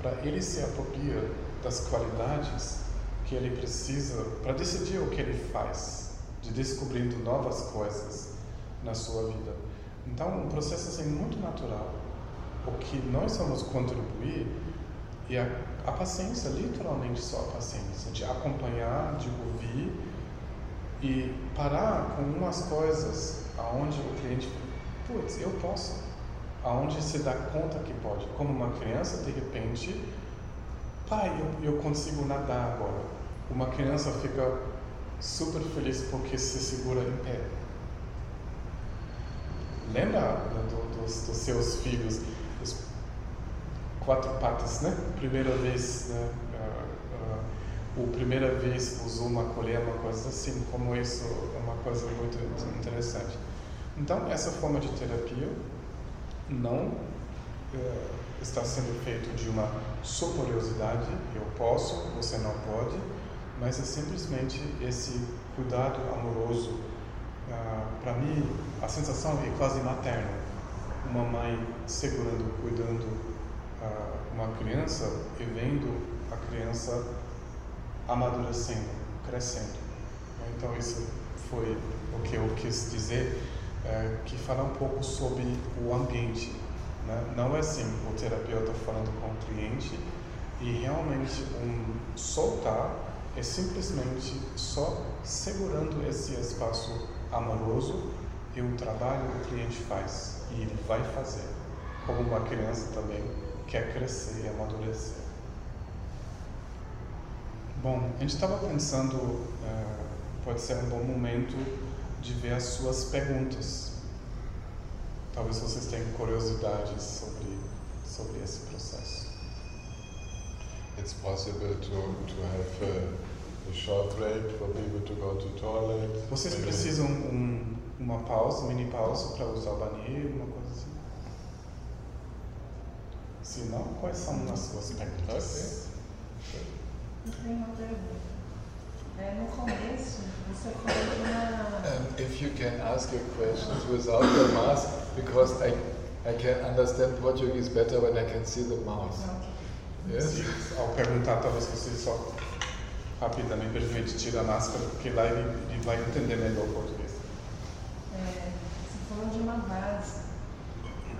para ele se apropriar das qualidades que ele precisa para decidir o que ele faz, de descobrindo novas coisas na sua vida. Então, um processo assim muito natural. O que nós vamos contribuir é a, a paciência, literalmente só a paciência, de acompanhar, de ouvir e parar com umas coisas aonde o cliente, putz, eu posso, aonde se dá conta que pode. Como uma criança, de repente, pai, eu, eu consigo nadar agora. Uma criança fica super feliz porque se segura em pé. Lembra né, do, dos, dos, seus filhos, os quatro patas, né? Primeira vez, né? Uh, uh, o primeira vez usou uma colher, uma coisa assim, como isso é uma coisa muito interessante. Então, essa forma de terapia não uh, está sendo feito de uma superiosidade, eu posso, você não pode, mas é simplesmente esse cuidado amoroso. Uh, Para mim, a sensação é quase materna. Uma mãe segurando, cuidando uh, uma criança e vendo a criança amadurecendo, crescendo. Então, isso foi o que eu quis dizer, uh, que fala um pouco sobre o ambiente. Né? Não é assim o terapeuta falando com o cliente e realmente um soltar é simplesmente só segurando esse espaço amoroso e o trabalho que o cliente faz e ele vai fazer, como uma criança também quer crescer e amadurecer. Bom, a gente estava pensando, uh, pode ser um bom momento de ver as suas perguntas. Talvez vocês tenham curiosidades sobre sobre esse processo. It's possible to to have a, a short break for people to go to toilet. Vocês precisam um, uma pausa, mini pausa para usar o banheiro, uma coisa assim? Se não, quais são as suas perguntas? Eu tenho uma pergunta. É, no começo, você falou de uma... Um, if you can ask your questions without the mask, because I, I can understand what you is better when I can see the mouse. Yes? Se, ao perguntar, talvez você só rapidamente, brevemente, tira a máscara, porque lá ele, ele vai entender melhor o português. De uma base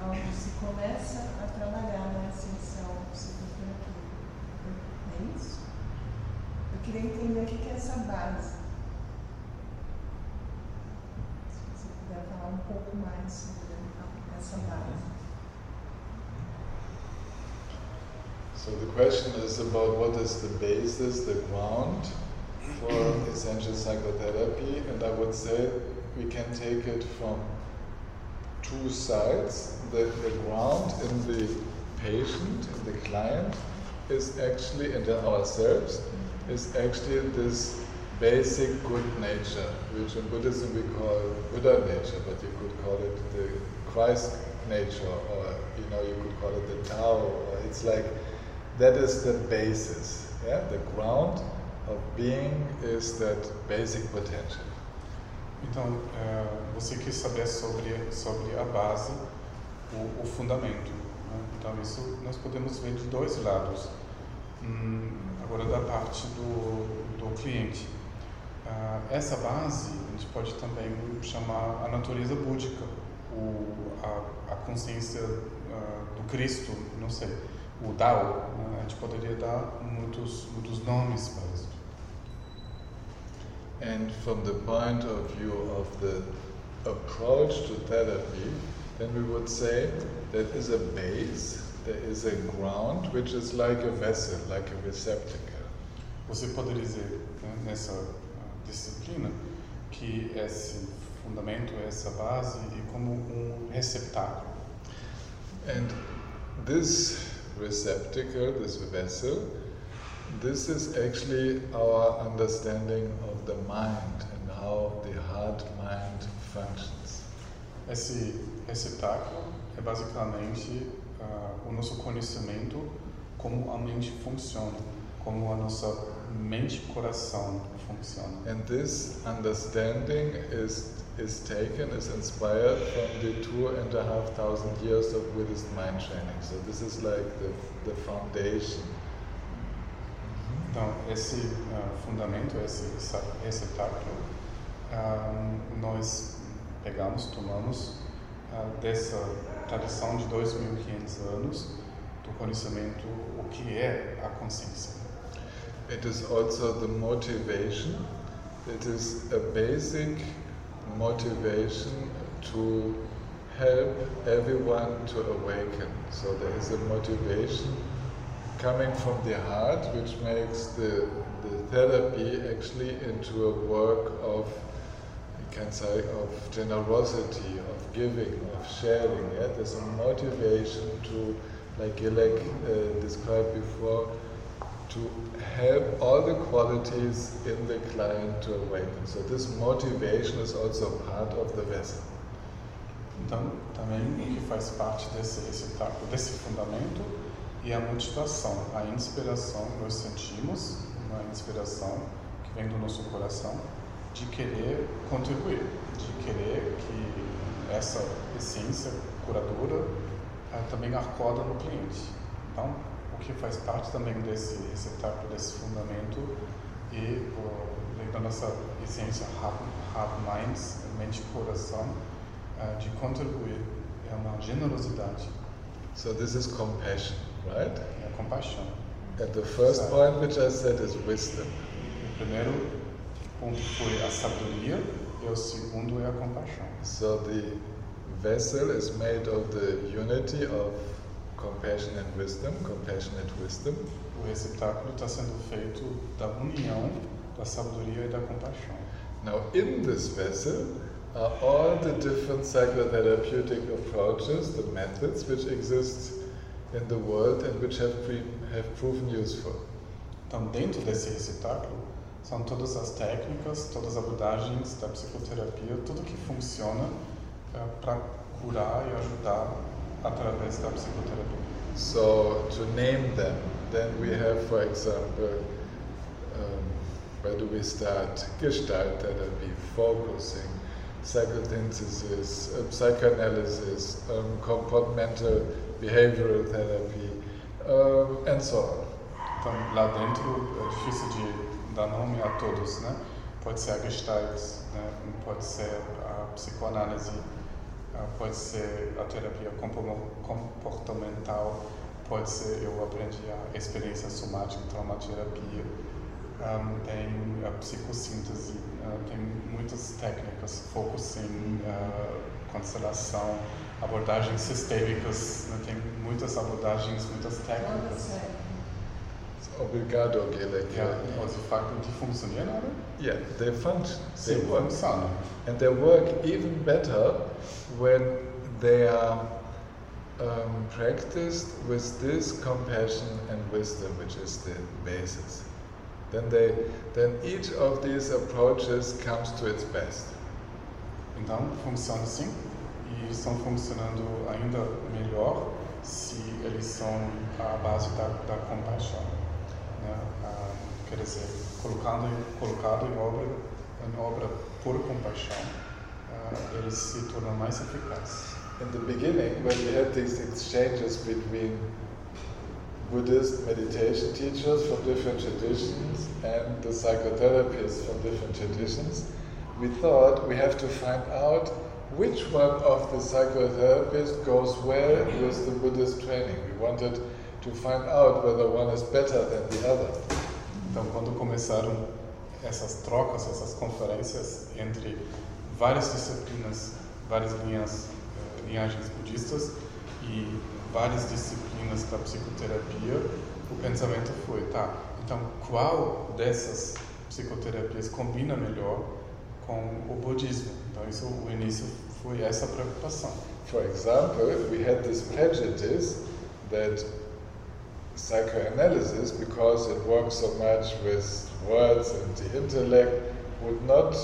onde se começa a trabalhar na psicoterapia. É isso? Eu queria entender o que é essa base. Se você puder falar um pouco mais sobre essa base. So the question is about what is the basis, the ground for essential psychotherapy, and I would say we can take it from two sides. The, the ground in the patient, in the client, is actually, and ourselves, is actually this basic good nature, which in Buddhism we call Buddha nature, but you could call it the Christ nature, or you know, you could call it the Tao, or it's like that is the basis. Yeah, the ground of being is that basic potential. Então, é, você quis saber sobre sobre a base, o, o fundamento. Né? Então, isso nós podemos ver de dois lados. Hum, agora, da parte do, do cliente. Ah, essa base, a gente pode também chamar a natureza búdica, o, a, a consciência ah, do Cristo, não sei o Dao, né? a gente poderia dar muitos, muitos nomes para isso. And from the point of view of the approach to therapy, then we would say there is a base, there is a ground, which is like a vessel, like a receptacle. Você poderia dizer nessa uh, disciplina que esse fundamento, essa base é como um receptáculo. And this receptacle, this vessel, this is actually our understanding of the mind and how the heart-mind functions. Esse receptáculo é basicamente uh, o nosso conhecimento como a mente funciona, como a nossa mente-coração funciona. And this understanding is is taken, is inspired from the two and a half thousand years of Buddhist mind training. So this is like the, the foundation. Então, esse uh, fundamento, esse receptáculo, uh, nós pegamos, tomamos uh, dessa tradição de 2.500 anos do conhecimento o que é a consciência. It is also the motivation. It is a basic motivation to help everyone to awaken. So there is a motivation coming from the heart, which makes the, the therapy actually into a work of, you can say, of generosity, of giving, of sharing. Yeah? There's a motivation to, like Gilek uh, described before, to help all the qualities in the client to awaken. So this motivation is also part of the vessel. Então, também o que faz parte desse desse fundamento, e a motivação, a inspiração, nós sentimos uma inspiração que vem do nosso coração de querer contribuir, de querer que essa essência curadora eh, também acorda no cliente. Então, o que faz parte também desse receptáculo, desse fundamento e o, da nossa essência heart minds, mente e coração, uh, de contribuir é uma generosidade. So this is compassion. Right? É compaixão. And the first point which I said is wisdom. O primeiro ponto foi a sabedoria e o segundo é a compaixão. So the vessel is made of the unity of compassion and wisdom, compassionate wisdom. O receptáculo está sendo feito da união da sabedoria e da compaixão. Now in this vessel are all the different psychotherapeutic approaches, the methods which exist in the world and which have, pre- have proven useful. Então, dentro desse são todas as técnicas, todas as abordagens da psicoterapia, tudo que funciona é, para curar e ajudar através da psicoterapia. So, to name them, then we have, for example, um, where do we start? Gestalt therapy, focusing, psychodynthesis, uh, psychoanalysis, um, comportmental behavioral therapy, um, and so on. Então, lá dentro é difícil de dar nome a todos, né? Pode ser a Gestalt, né? pode ser a psicoanálise, ah, pode ser a terapia comportamental, pode ser, eu aprendi a experiência somática, traumaterapia, um, tem a psicossíntese, uh, tem muitas técnicas, focusing, uh, constelação, abordagens sistêmicas, né? tem muitas abordagens, muitas técnicas. Obrigado, Gilek. Yeah, os facto de funcionar, Yeah, they function. They Sim, work. funcionam. And they work even better when they are um, practiced with this compassion and wisdom, which is the basis. Then they, then each of these approaches comes to its best. Então, funciona assim e estão funcionando ainda melhor se eles são a base da, da compaixão. Né? Ah, quer dizer, colocando, colocado em obra, em obra por compaixão, ah, eles se tornam mais eficazes. In the beginning, when we had these exchanges between Buddhist meditation teachers from different traditions and the psychotherapists from different traditions, we thought we have to find out which one of the psychotherapists goes well with the Buddhist training. We wanted to find out whether one is better than the other. Então, quando começaram essas trocas, essas conferências entre várias disciplinas, várias linhas, eh, linhagens budistas e várias disciplinas da psicoterapia, o pensamento foi, tá, então qual dessas psicoterapias combina melhor com o budismo? Então, isso, o início foi essa preocupação. For example, we had this prejudice that psychoanalysis, because it works so much with words and the intellect, would not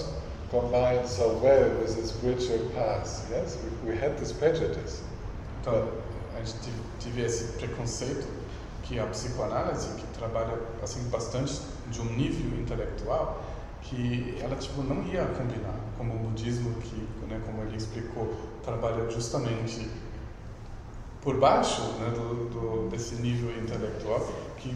combine so well with the spiritual path. Yes, we, we had this prejudice. Então, a gente tive esse preconceito que a psicoanálise, que trabalha assim bastante de um nível intelectual, que ela tipo não ia combinar como o budismo que, né, como ele explicou, trabalha justamente por baixo né, do, do, desse nível intelectual que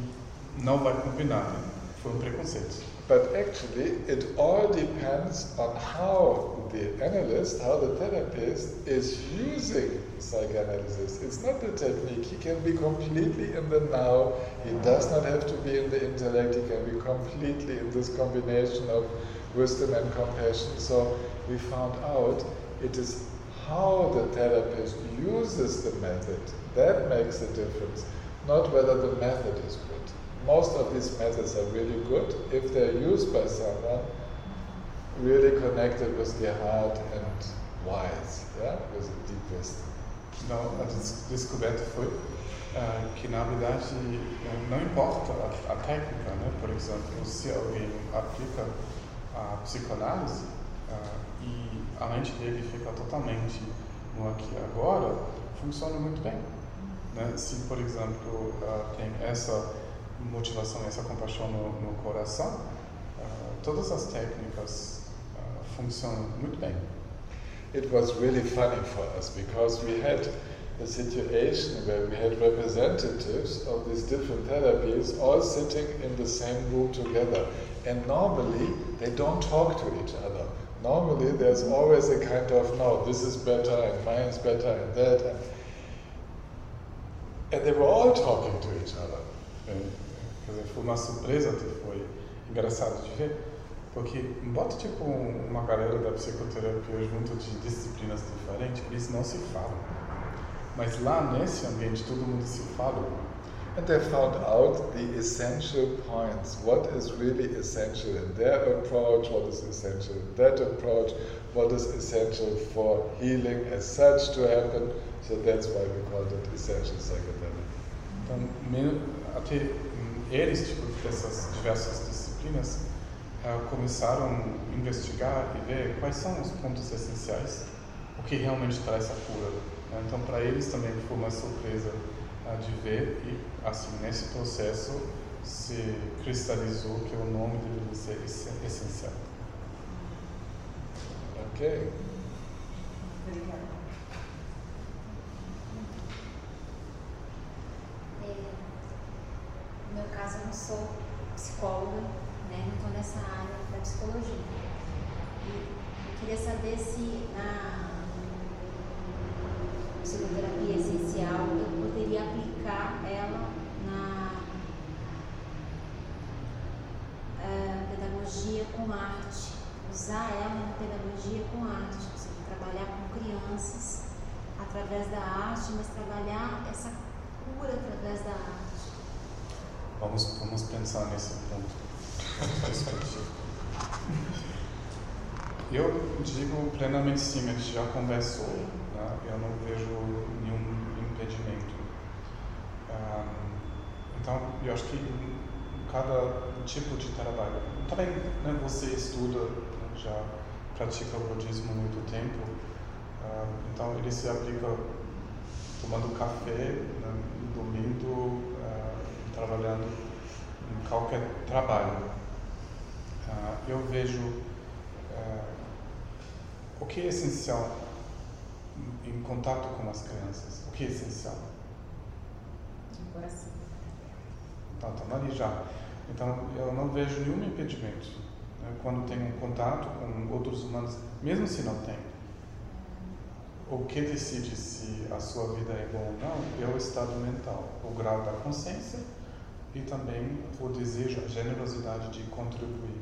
não vai combinar. Né? foi um preconceito. But actually, it all depends on how the analyst, how the therapist is using psychoanalysis. It's not the technique. He can be completely in the now. He does not have to be in the intellect. He can be completely in this combination of wisdom and compassion. So we found out it is how the therapist uses the method that makes a difference, not whether the method is good. Most of these methods are really good if they're used by someone really connected with their heart and wise, yeah, with deep wisdom. Então, a des descoberta foi ah, que, na verdade, não importa a, a técnica, né? Por exemplo, se alguém aplica a psicanálise ah, e a mente dele fica totalmente no aqui e agora, funciona muito bem. Né? Se, por exemplo, ah, tem essa motivação, essa compaixão no, no coração, ah, todas as técnicas ah, funcionam muito bem. It was really funny for us because we had a situation where we had representatives of these different therapies all sitting in the same room together. And normally they don't talk to each other. Normally there's always a kind of, no, this is better and mine is better and that. And, and they were all talking to each other. É, quer dizer, foi uma surpresa, até foi engraçado de ver, porque bota tipo um- uma galera da psicoterapia junto de disciplinas diferentes, eles não se falam. Mas lá nesse ambiente todo mundo se fala. And they found out the essential points, what is really essential in their approach, what is essential in that approach, what is essential for healing as such to happen. So that's why we call it essential psychedelic. Então, até eles, tipo, dessas diversas disciplinas, ah, começaram a investigar e ver quais são os pontos essenciais, o que realmente traz a cura. né? Então, para eles também foi uma surpresa ah, de ver e, assim, nesse processo se cristalizou que o nome deveria ser essen- essencial. Okay. Obrigada. No meu caso, eu não sou psicóloga, né? não estou nessa área da psicologia. E eu queria saber se na psicoterapia essencial eu poderia aplicar ela na eh, pedagogia com arte, usar ela na pedagogia com arte, seja, trabalhar com crianças através da arte, mas trabalhar essa cura através da arte. Vamos, vamos pensar nesse ponto. Eu digo plenamente sim, a gente já conversou, né? eu não vejo nenhum impedimento. Ah, então, eu acho que cada tipo de trabalho, também né, você estuda, já pratica o budismo há muito tempo, ah, então ele se aplica tomando café, né, dormindo, trabalhando em qualquer trabalho. Ah, eu vejo ah, o que é essencial em contato com as crianças. O que é essencial? De coração. Então, estamos ali já. Então, eu não vejo nenhum impedimento né, quando tem um contato com outros humanos, mesmo se não tem. O que decide se a sua vida é boa ou não é o estado mental, o grau da consciência e também o desejo, a generosidade de contribuir.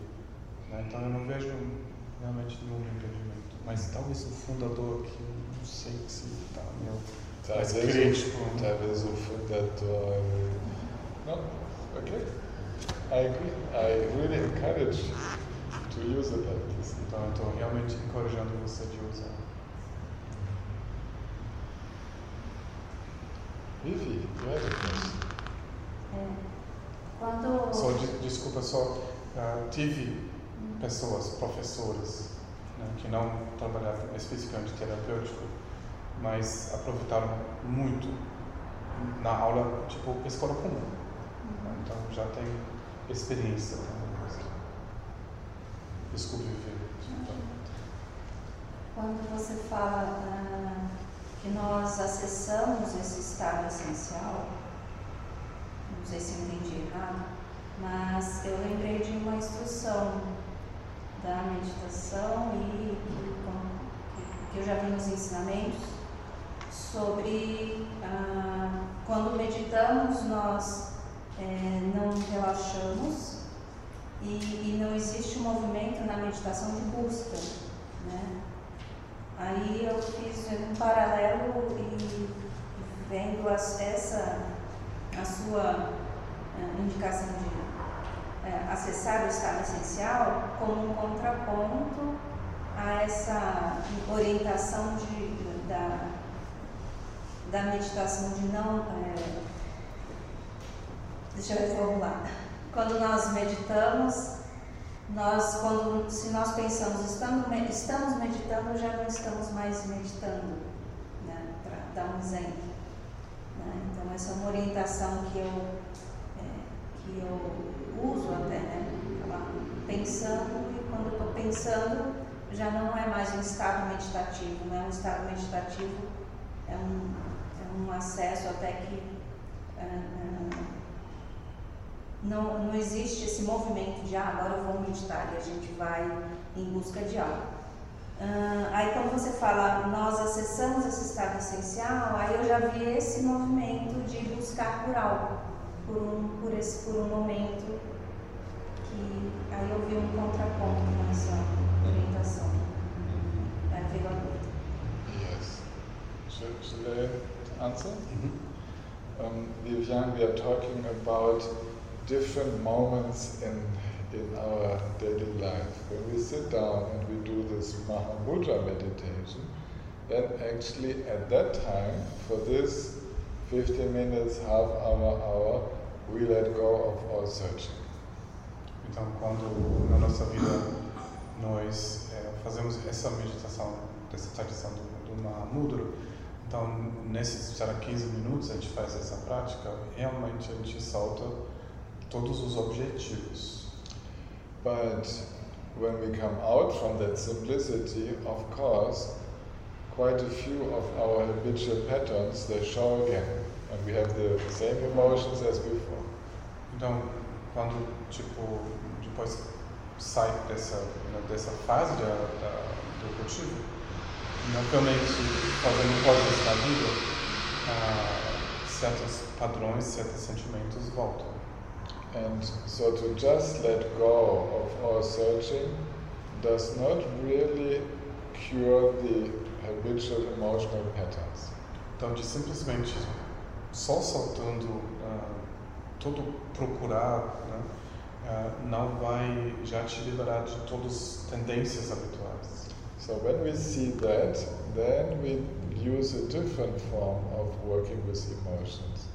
né? Então, eu não vejo realmente nenhum impedimento. Mas talvez o fundador aqui, eu não sei se está meu mais Talvez crítico. o, talvez o fundador. No, okay. I agree. I really encourage to use it like this. Então, eu estou realmente encorajando você de usar. Vivi, you had a question. Quando Só, de- desculpa, só ah, tive pessoas, professores, né, que não trabalhavam especificamente terapêutico, mas aproveitaram muito na aula, tipo, escola comum. né, Então, já tem experiência. Desculpe, Vivi. Quando você fala ah, que nós acessamos esse estado essencial, sei se eu entendi errado, mas eu lembrei de uma instrução da meditação e que, que eu já vi nos ensinamentos sobre ah, quando meditamos nós é, não relaxamos e, e, não existe um movimento na meditação de busca, né? Aí eu fiz um paralelo e vendo as, essa a sua uh, indicação de uh, acessar o estado essencial como um contraponto a essa orientação de, da, da meditação de não. Uh, deixa eu reformular. Quando nós meditamos, nós, quando, se nós pensamos, estamos, estamos meditando, já não estamos mais meditando, né? para dar um exemplo. Né? Então, essa é uma orientação que eu, é, que eu uso até, né? pensando, e quando eu estou pensando, já não é mais um estado meditativo, né? Um estado meditativo é um, é um acesso até que é, é, não, não existe esse movimento de ah, agora eu vou meditar e a gente vai em busca de algo. Uh, aí quando você fala nós acessamos esse estado essencial, aí eu já vi esse movimento de buscar por algo, por um, por esse, por um momento que aí eu vi um contraponto nessa orientação. É, veio a dúvida. Yes. Should, should answer? Mm -hmm. um, Vivian, we are talking about different moments in in our daily life. When we sit down and we do this Mahamudra meditation, then actually at that time, for this 15 minutes, half hour, hour, we let go of our searching. Então, quando na nossa vida nós é, fazemos essa meditação, dessa tradição do, do Mahamudra, então nesses será 15 minutos a gente faz essa prática, realmente a gente solta todos os objetivos. But when we come out from that simplicity, of course, quite a few of our habitual patterns they show again, and we have the same emotions as before. Então, quando tipo depois sai dessa né, dessa fase da, da, do cultivo, naturalmente fazendo coisas na vida, ah, certos padrões, certos sentimentos voltam. And so to just let go of our searching does not really cure the habitual emotional patterns. Então, de simplesmente só soltando uh, todo procurar, né, uh, não vai já te liberar de todas as tendências habituais. So when we see that, then we use a different form of working with emotions.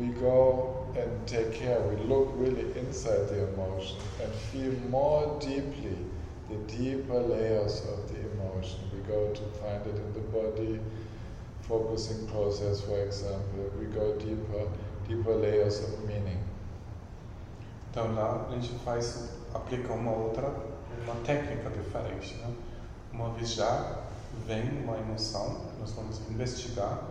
We go and take care, we look really inside the emotion and feel more deeply the deeper layers of the emotion. We go to find it in the body, focusing process, for example. We go deeper, deeper layers of meaning. Então lá a gente faz, aplica uma outra, uma técnica diferente, né? Uma vez já vem uma emoção, nós vamos investigar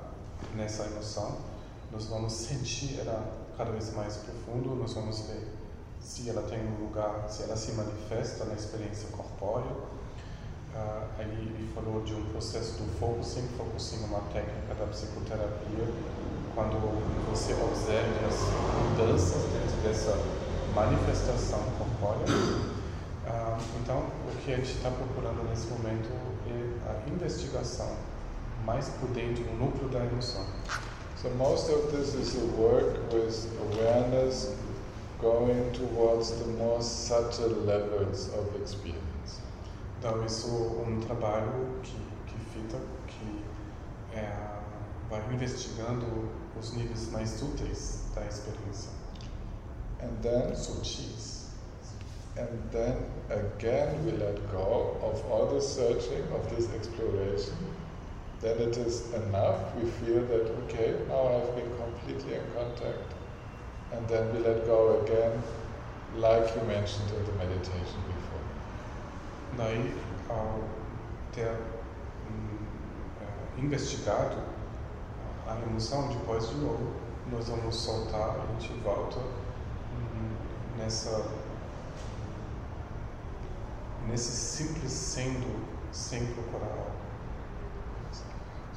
nessa emoção nós vamos sentir ela cada vez mais profundo, nós vamos ver se ela tem um lugar, se ela se manifesta na experiência corpórea. Uh, aí ele falou de um processo do focusing, focusing é uma técnica da psicoterapia, quando você observa as mudanças dentro dessa manifestação corpórea. Uh, então, o que a gente está procurando nesse momento é a investigação mais por dentro do núcleo da emoção. So most of this is a work with awareness going towards the more subtle levels of experience. Então isso é um trabalho que, que fica, que é, vai investigando os níveis mais úteis da experiência. And then sutis. And then again we let go of all the searching, of this exploration then it is enough. We feel that, okay, now I've been completely in contact. And then we let go again, like you mentioned in the meditation before. Daí, ao ter um, investigado uh, a emoção, depois de novo, nós vamos soltar, a gente volta nessa nesse simples sendo sem procurar.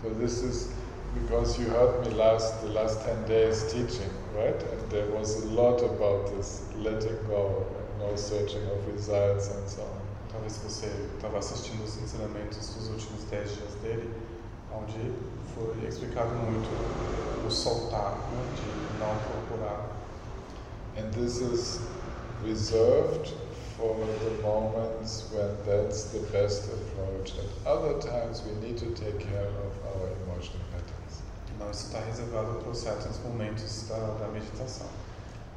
So this is because you heard me last the last ten days teaching, right? And there was a lot about this letting go and no searching of results and so on. Talvez você estava assistindo os ensinamentos dos últimos 10 dias dele, onde foi explicado muito o soltar, né, de não procurar. And this is reserved for the moments when that's the best approach. At other times, we need to take care of our emotional patterns. Isso está reservado para os certos momentos da, da meditação.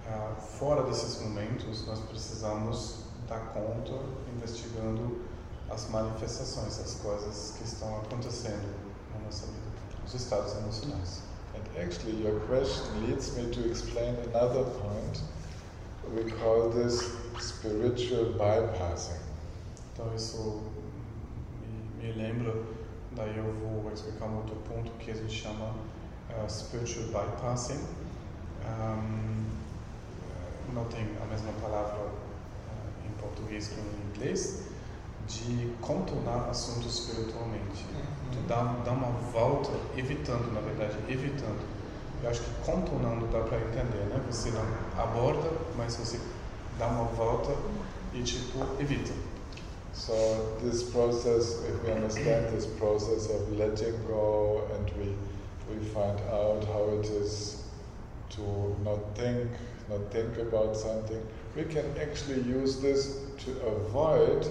Ah, fora desses momentos, nós precisamos dar conta, investigando as manifestações, as coisas que estão acontecendo na nossa vida, os estados emocionais. And actually, your question leads me to explain another point. We call this spiritual bypassing. Então isso me, me lembra, daí eu vou explicar um outro ponto que a gente chama uh, spiritual bypassing. Um, não tem a mesma palavra uh, em português que em inglês, de contornar assuntos espiritualmente. De dar, dar uma volta, evitando, na verdade, evitando. Eu acho que contornando dá para entender, né? Você não aborda, mas você dá uma volta e tipo evita. So this process, if we understand this process of letting go and we we find out how it is to not think, not think about something, we can actually use this to avoid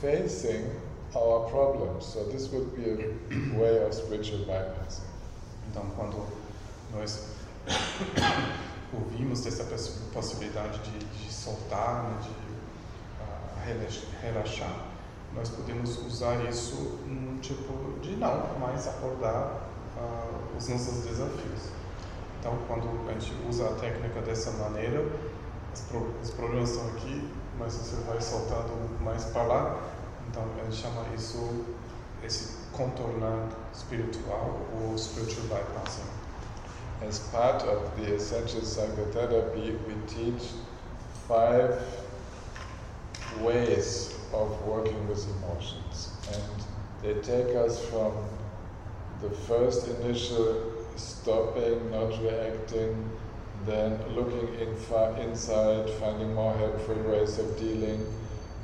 facing our problems. So this would be a way of spiritual bypassing. Então, quando nós [COUGHS] ouvimos dessa poss- possibilidade de, de soltar, né, de ah, relax- relaxar, nós podemos usar isso num tipo de não, mas abordar ah, os nossos desafios. Então, quando a gente usa a técnica dessa maneira, os problemas estão aqui, mas você vai soltando mais para lá. Então, a gente chama isso esse contornar espiritual ou spiritual bypassing. As part of the essential psychotherapy, we teach five ways of working with emotions. And they take us from the first initial stopping, not reacting, then looking in inside, finding more helpful ways of dealing,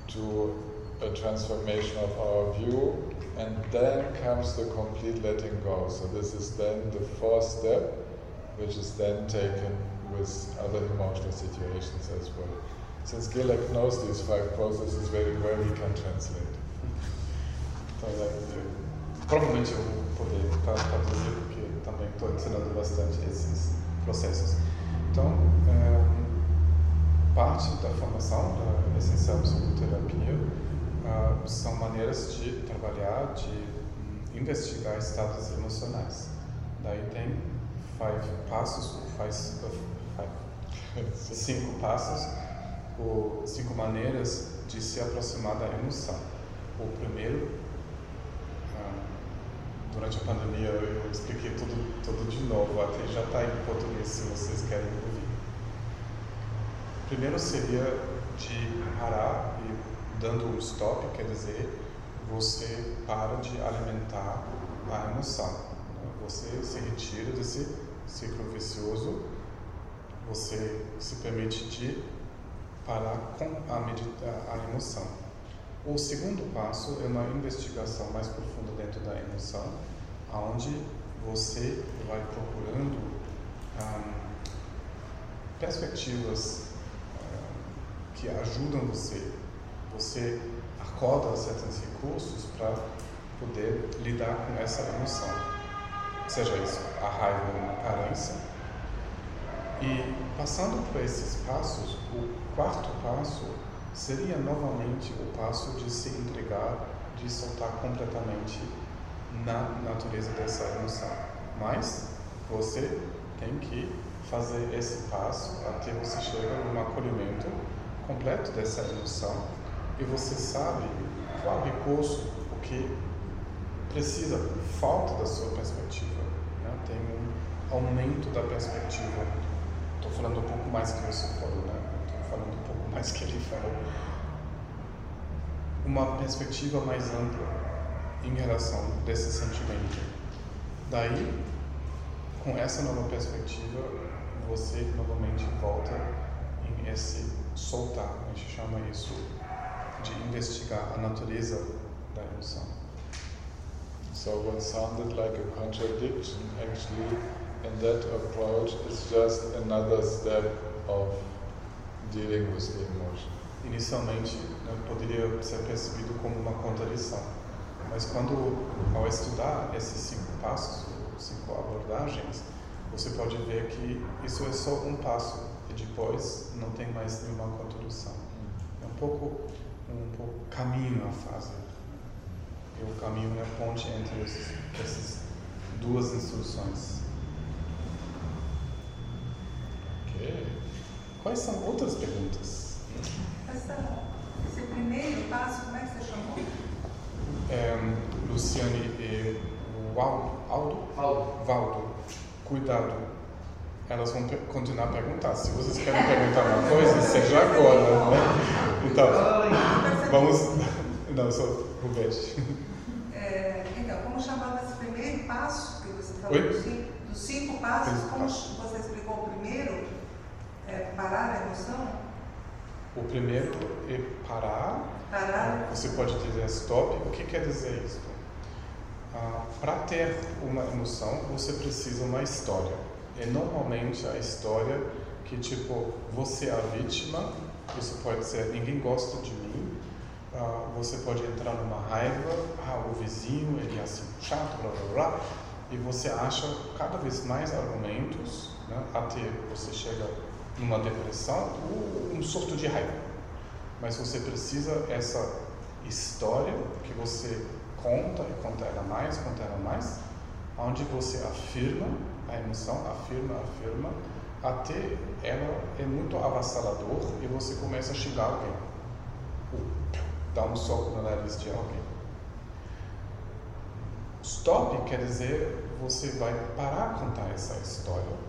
to a transformation of our view, and then comes the complete letting go. So this is then the fourth step, which is then taken with other emotional situations as well. Since Gilek knows these five processes very well, he can translate. Então, é, eu- provavelmente eu vou poder tra- traduzir, porque também estou ensinando bastante esses processos. Então, é, parte da formação da essencial psicoterapia ah, são maneiras de trabalhar, de hum, investigar estados emocionais. Daí tem five passos, faz, cinco [LAUGHS] passos, ou cinco maneiras de se aproximar da emoção. O primeiro, ah, durante a pandemia eu expliquei tudo, tudo de novo, até já está em português se vocês querem ouvir. Primeiro seria de parar e dando um stop, quer dizer, você para de alimentar a emoção. Você se retira desse ciclo vicioso, você se permite de parar com a, medita a emoção. O segundo passo é uma investigação mais profunda dentro da emoção, onde você vai procurando ah, perspectivas ah, que ajudam você. Você acorda certos recursos para poder lidar com essa emoção. Seja isso a raiva ou uma carência. E passando por esses passos, o quarto passo seria novamente o passo de se entregar, de soltar completamente na natureza dessa emoção. Mas você tem que fazer esse passo até você chegar num acolhimento completo dessa emoção e você sabe qual recurso, o que precisa, falta da sua perspectiva. Aumento da perspectiva. Estou falando um pouco mais que você falou, né? Estou falando um pouco mais que ele falou, uma perspectiva mais ampla em relação desse sentimento. Daí, com essa nova perspectiva, você novamente volta em esse soltar, a gente chama isso de investigar a natureza da emoção. So what sounded like a contradiction actually in that approach is just another step of dealing with the emotion. Inicialmente né, poderia ser percebido como uma contradição, mas quando ao estudar esses cinco passos, cinco abordagens, você pode ver que isso é só um passo e depois não tem mais nenhuma contradição. É um pouco um pouco caminho a fazer. E o caminho é a ponte entre esses, essas duas instruções. Okay. Quais são outras perguntas? Essa, esse primeiro passo, como é que você chamou? É, Luciane e o Aldo, Aldo? Aldo. Valdo, cuidado. Elas vão per continuar a perguntar. Se vocês querem perguntar uma coisa, seja agora. Né? Então, vamos. Não, eu sou Rubete. É, então, como chamava esse primeiro passo que você falou? Oi? Dos cinco, passos, como passos. você explicou o primeiro? É, parar a emoção? O primeiro é parar. Parar. Você pode dizer stop. O que quer dizer isso? Ah, Para ter uma emoção, você precisa uma história. E normalmente a história que tipo você é a vítima. Isso pode ser ninguém gosta de mim. Ah, você pode entrar numa raiva. Ah, o vizinho ele é assim chato, blá blá blá. E você acha cada vez mais argumentos, né, até você chega numa depressão ou um surto de raiva. Mas você precisa essa história que você conta e conta ela mais, conta ela mais, onde você afirma a emoção, afirma, afirma, até ela é muito avassalador e você começa a xingar alguém. Ou um soco no nariz de alguém. Stop quer dizer você vai parar de contar essa história.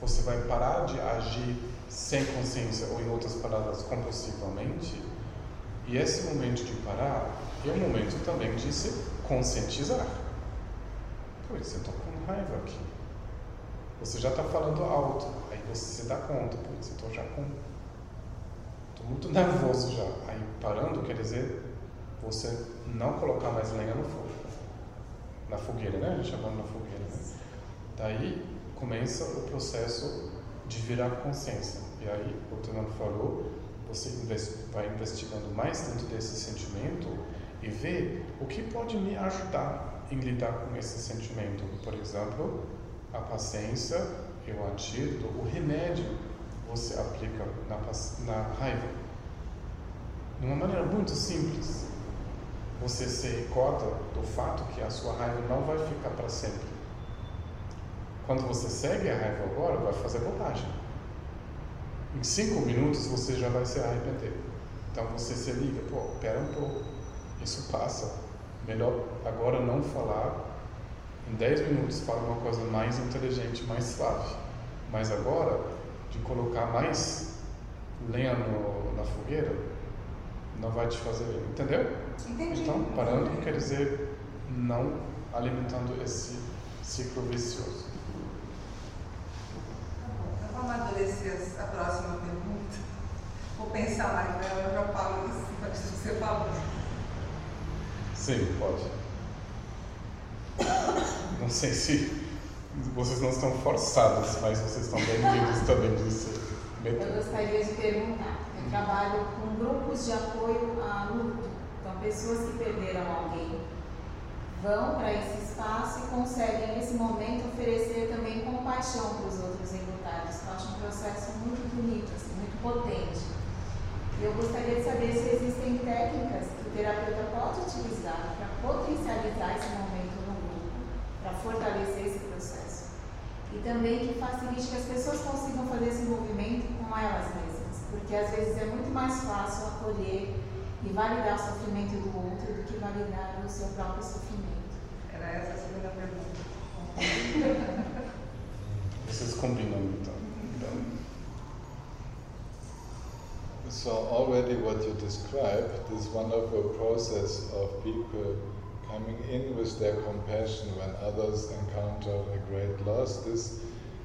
Você vai parar de agir sem consciência ou, em outras palavras, compulsivamente. E esse momento de parar é um momento também de se conscientizar. Pois, eu estou com raiva aqui. Você já está falando alto. Aí você se dá conta. Pois, eu estou já com. Estou muito nervoso já. Aí parando quer dizer você não colocar mais lenha no fogo. Na fogueira, né? A gente chamando na fogueira. Né? Daí começa o processo de virar consciência. E aí, o Fernando falou, você vai investigando mais dentro desse sentimento e vê o que pode me ajudar em lidar com esse sentimento. Por exemplo, a paciência é o o remédio você aplica na, na raiva. De uma maneira muito simples. Você se recorda do fato que a sua raiva não vai ficar para sempre. Quando você segue a raiva agora, vai fazer bobagem. Em cinco minutos você já vai se arrepender. Então você se liga, pô, pera um pouco, isso passa. Melhor agora não falar. Em dez minutos fala uma coisa mais inteligente, mais suave. Mas agora, de colocar mais lenha no, na fogueira, não vai te fazer bem. Entendeu? Entendi. Então, parando quer dizer não alimentando esse ciclo vicioso. Amadurecer a próxima pergunta. Vou pensar mais nela, eu já falo isso, [LAUGHS] mas você falou. Sim, pode. Não sei se vocês não estão forçados, mas vocês estão bem-vindos também de se Eu gostaria de perguntar. Eu trabalho com grupos de apoio a luto. Então, pessoas que perderam alguém vão para esse espaço e conseguem, nesse momento, oferecer também compaixão para os outros enlutados. Eu acho um processo muito bonito, assim, muito potente. E eu gostaria de saber se existem técnicas que o terapeuta pode utilizar para potencializar esse momento no grupo, para fortalecer esse processo. E também que facilite que as pessoas consigam fazer esse movimento com elas mesmas, porque às vezes é muito mais fácil acolher e validar o sofrimento do outro do que validar o seu próprio sofrimento. Era essa a segunda pergunta. Vocês combinam então. então So already what you described, this wonderful process of people coming in with their compassion when others encounter a great loss, this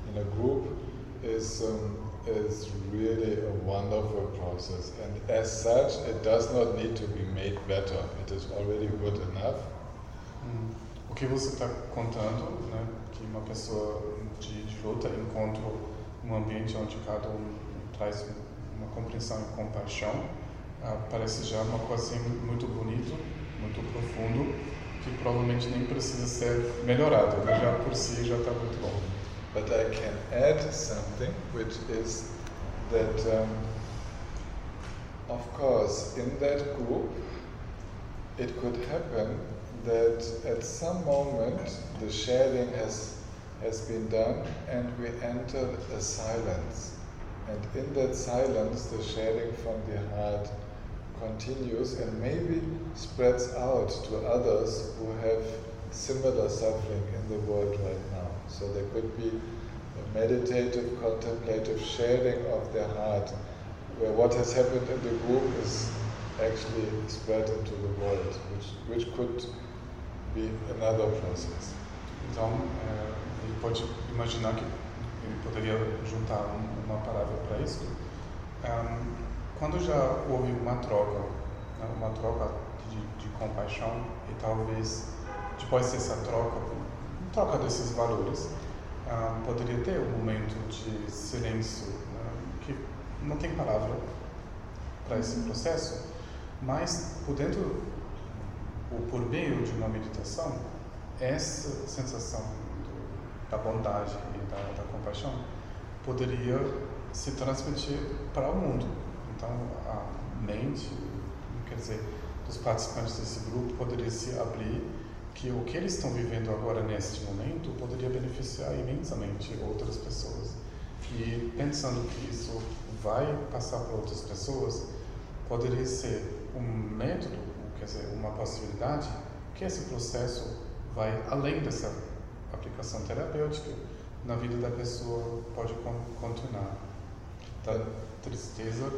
in a group is um, is really a wonderful process. And as such, it does not need to be made better. It is already good enough. Hum. O que você está contando, né, que uma pessoa de, de luta encontra um ambiente onde cada um traz uma compreensão e compaixão, ah, parece já uma coisa assim, muito bonito, muito profundo, que provavelmente nem precisa ser melhorado, mas já por si já está muito bom. But I can add something, which is that, um, of course, in that group, it could happen that at some moment the sharing has, has been done and we enter a silence. And in that silence, the sharing from the heart continues and maybe spreads out to others who have similar suffering in the world right now. So there could be a meditative, contemplative sharing of their heart, where what has happened in the group is actually spread into the world, which, which could be another process. Então, é, ele pode imaginar que ele poderia juntar um, uma palavra para isso. Um, quando já houve uma troca, né, uma troca de, de compaixão e talvez depois dessa troca, troca desses valores, um, poderia ter um momento de silêncio, né, que não tem palavra para esse processo, mas por dentro ou por meio de uma meditação, essa sensação do, da bondade e da, da, compaixão poderia se transmitir para o mundo. Então, a mente, quer dizer, dos participantes desse grupo poderia se abrir que o que eles estão vivendo agora neste momento poderia beneficiar imensamente outras pessoas. E pensando que isso vai passar para outras pessoas, poderia ser um método quer dizer, uma possibilidade que esse processo vai além dessa aplicação terapêutica na vida da pessoa pode continuar. Da tristeza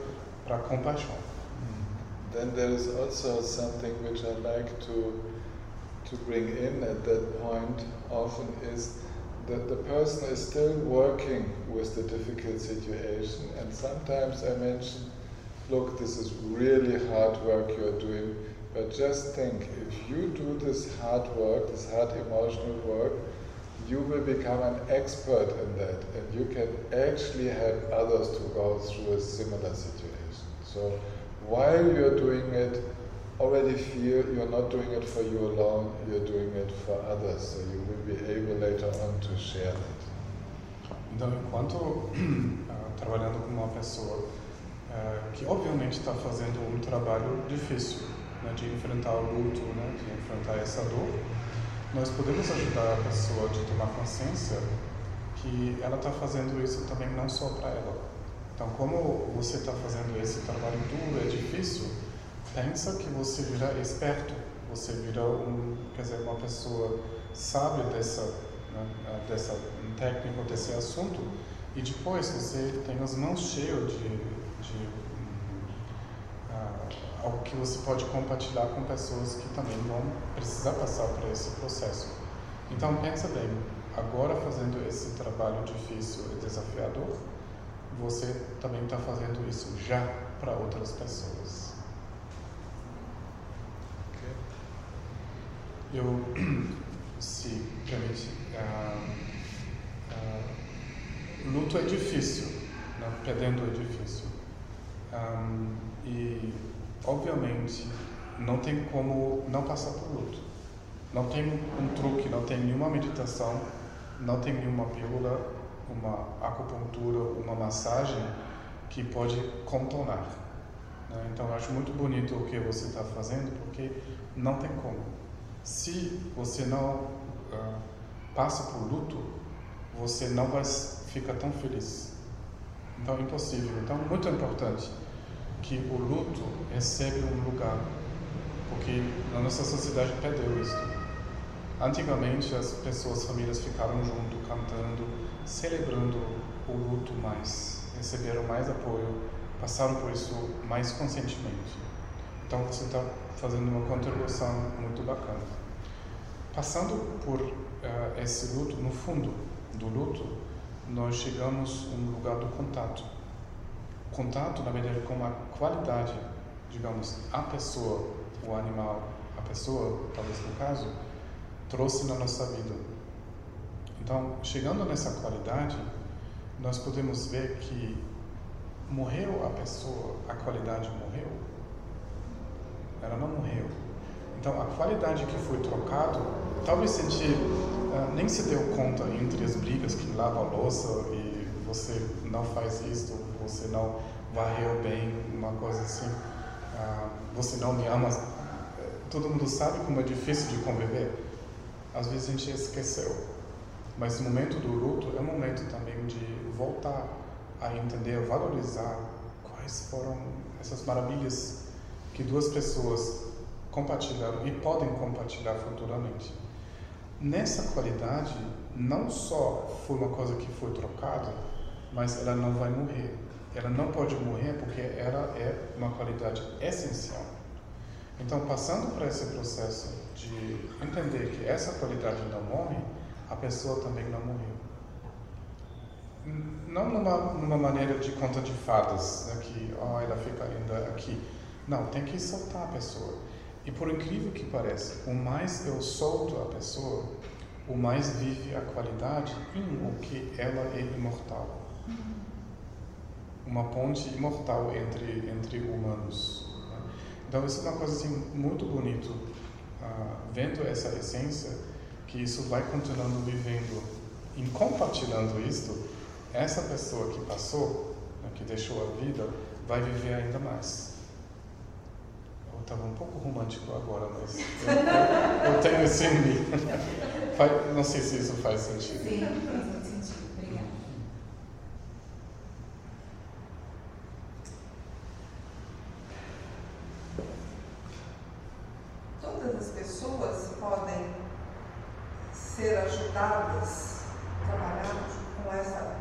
para compaixão. Then there is also something which I like to to bring in at that point often is that the person is still working with the difficult situation. And sometimes I mention look this is really hard work you're doing but just think, if you do this hard work, this hard emotional work, you will become an expert in that and you can actually help others to go through a similar situation. So while you're doing it, already feel you're not doing it for you alone, you're doing it for others. So you will be able later on to share that. Então, enquanto uh, [CLEARS THROAT] trabalhando com uma pessoa uh, que obviamente está fazendo um trabalho difícil, né, de enfrentar o luto, né, de enfrentar essa dor, nós podemos ajudar a pessoa de tomar consciência que ela está fazendo isso também não só para ela. Então, como você está fazendo esse trabalho duro, é difícil, pensa que você vira esperto, você vira um, quer dizer, uma pessoa sábia dessa, né, dessa técnica, desse assunto, e depois você tem as mãos cheias de, de algo que você pode compartilhar com pessoas que também vão precisar passar por esse processo. Então pensa bem, agora fazendo esse trabalho difícil e desafiador, você também está fazendo isso já para outras pessoas. Eu, [CLEARS THROAT] se permite, uh, uh, luto é difícil, né? perdendo é difícil. Um, e obviamente, não tem como não passar por luto. Não tem um truque, não tem nenhuma meditação, não tem nenhuma pílula, uma acupuntura, uma massagem que pode contornar. Né? Então, eu acho muito bonito o que você está fazendo, porque não tem como. Se você não uh, passa por luto, você não vai ficar tão feliz. Então, é impossível. Então, muito importante que o luto recebe um lugar, porque na nossa sociedade perdeu isso. Antigamente as pessoas, famílias ficaram junto, cantando, celebrando o luto mais, receberam mais apoio passaram por isso mais conscientemente. Então você está fazendo uma contribuição muito bacana. Passando por uh, esse luto, no fundo do luto, nós chegamos a um lugar do contato. Contato, na verdade, com a qualidade, digamos, a pessoa, o animal, a pessoa, talvez no caso, trouxe na nossa vida. Então, chegando nessa qualidade, nós podemos ver que morreu a pessoa, a qualidade morreu. Ela não morreu. Então, a qualidade que foi trocado, talvez sentir, uh, nem se deu conta entre as brigas que lava a louça e você não faz isso, você não varreu bem, uma coisa assim, uh, você não me ama. Todo mundo sabe como é difícil de conviver. Às vezes a gente esqueceu. Mas o momento do luto é um momento também de voltar a entender, valorizar quais foram essas maravilhas que duas pessoas compartilharam e podem compartilhar futuramente. Nessa qualidade, não só foi uma coisa que foi trocada, mas ela não vai morrer. Ela não pode morrer porque ela é uma qualidade essencial. Então, passando por esse processo de entender que essa qualidade não morre, a pessoa também não morreu. Não numa, numa maneira de conta de fadas, né, que oh, ela fica ainda aqui. Não, tem que soltar a pessoa. E por incrível que pareça, o mais eu solto a pessoa, o mais vive a qualidade em o que ela é imortal. Uma ponte imortal entre, entre humanos. Né? Então, isso é uma coisa assim, muito bonito, uh, vendo essa essência, que isso vai continuando vivendo, em compartilhando isto, essa pessoa que passou, né, que deixou a vida, vai viver ainda mais. Eu estava um pouco romântico agora, mas eu, eu tenho isso em mim. Não sei se isso faz sentido. Sim, faz muito sentido. Obrigada. Todas as pessoas podem ser ajudadas a trabalhar com essa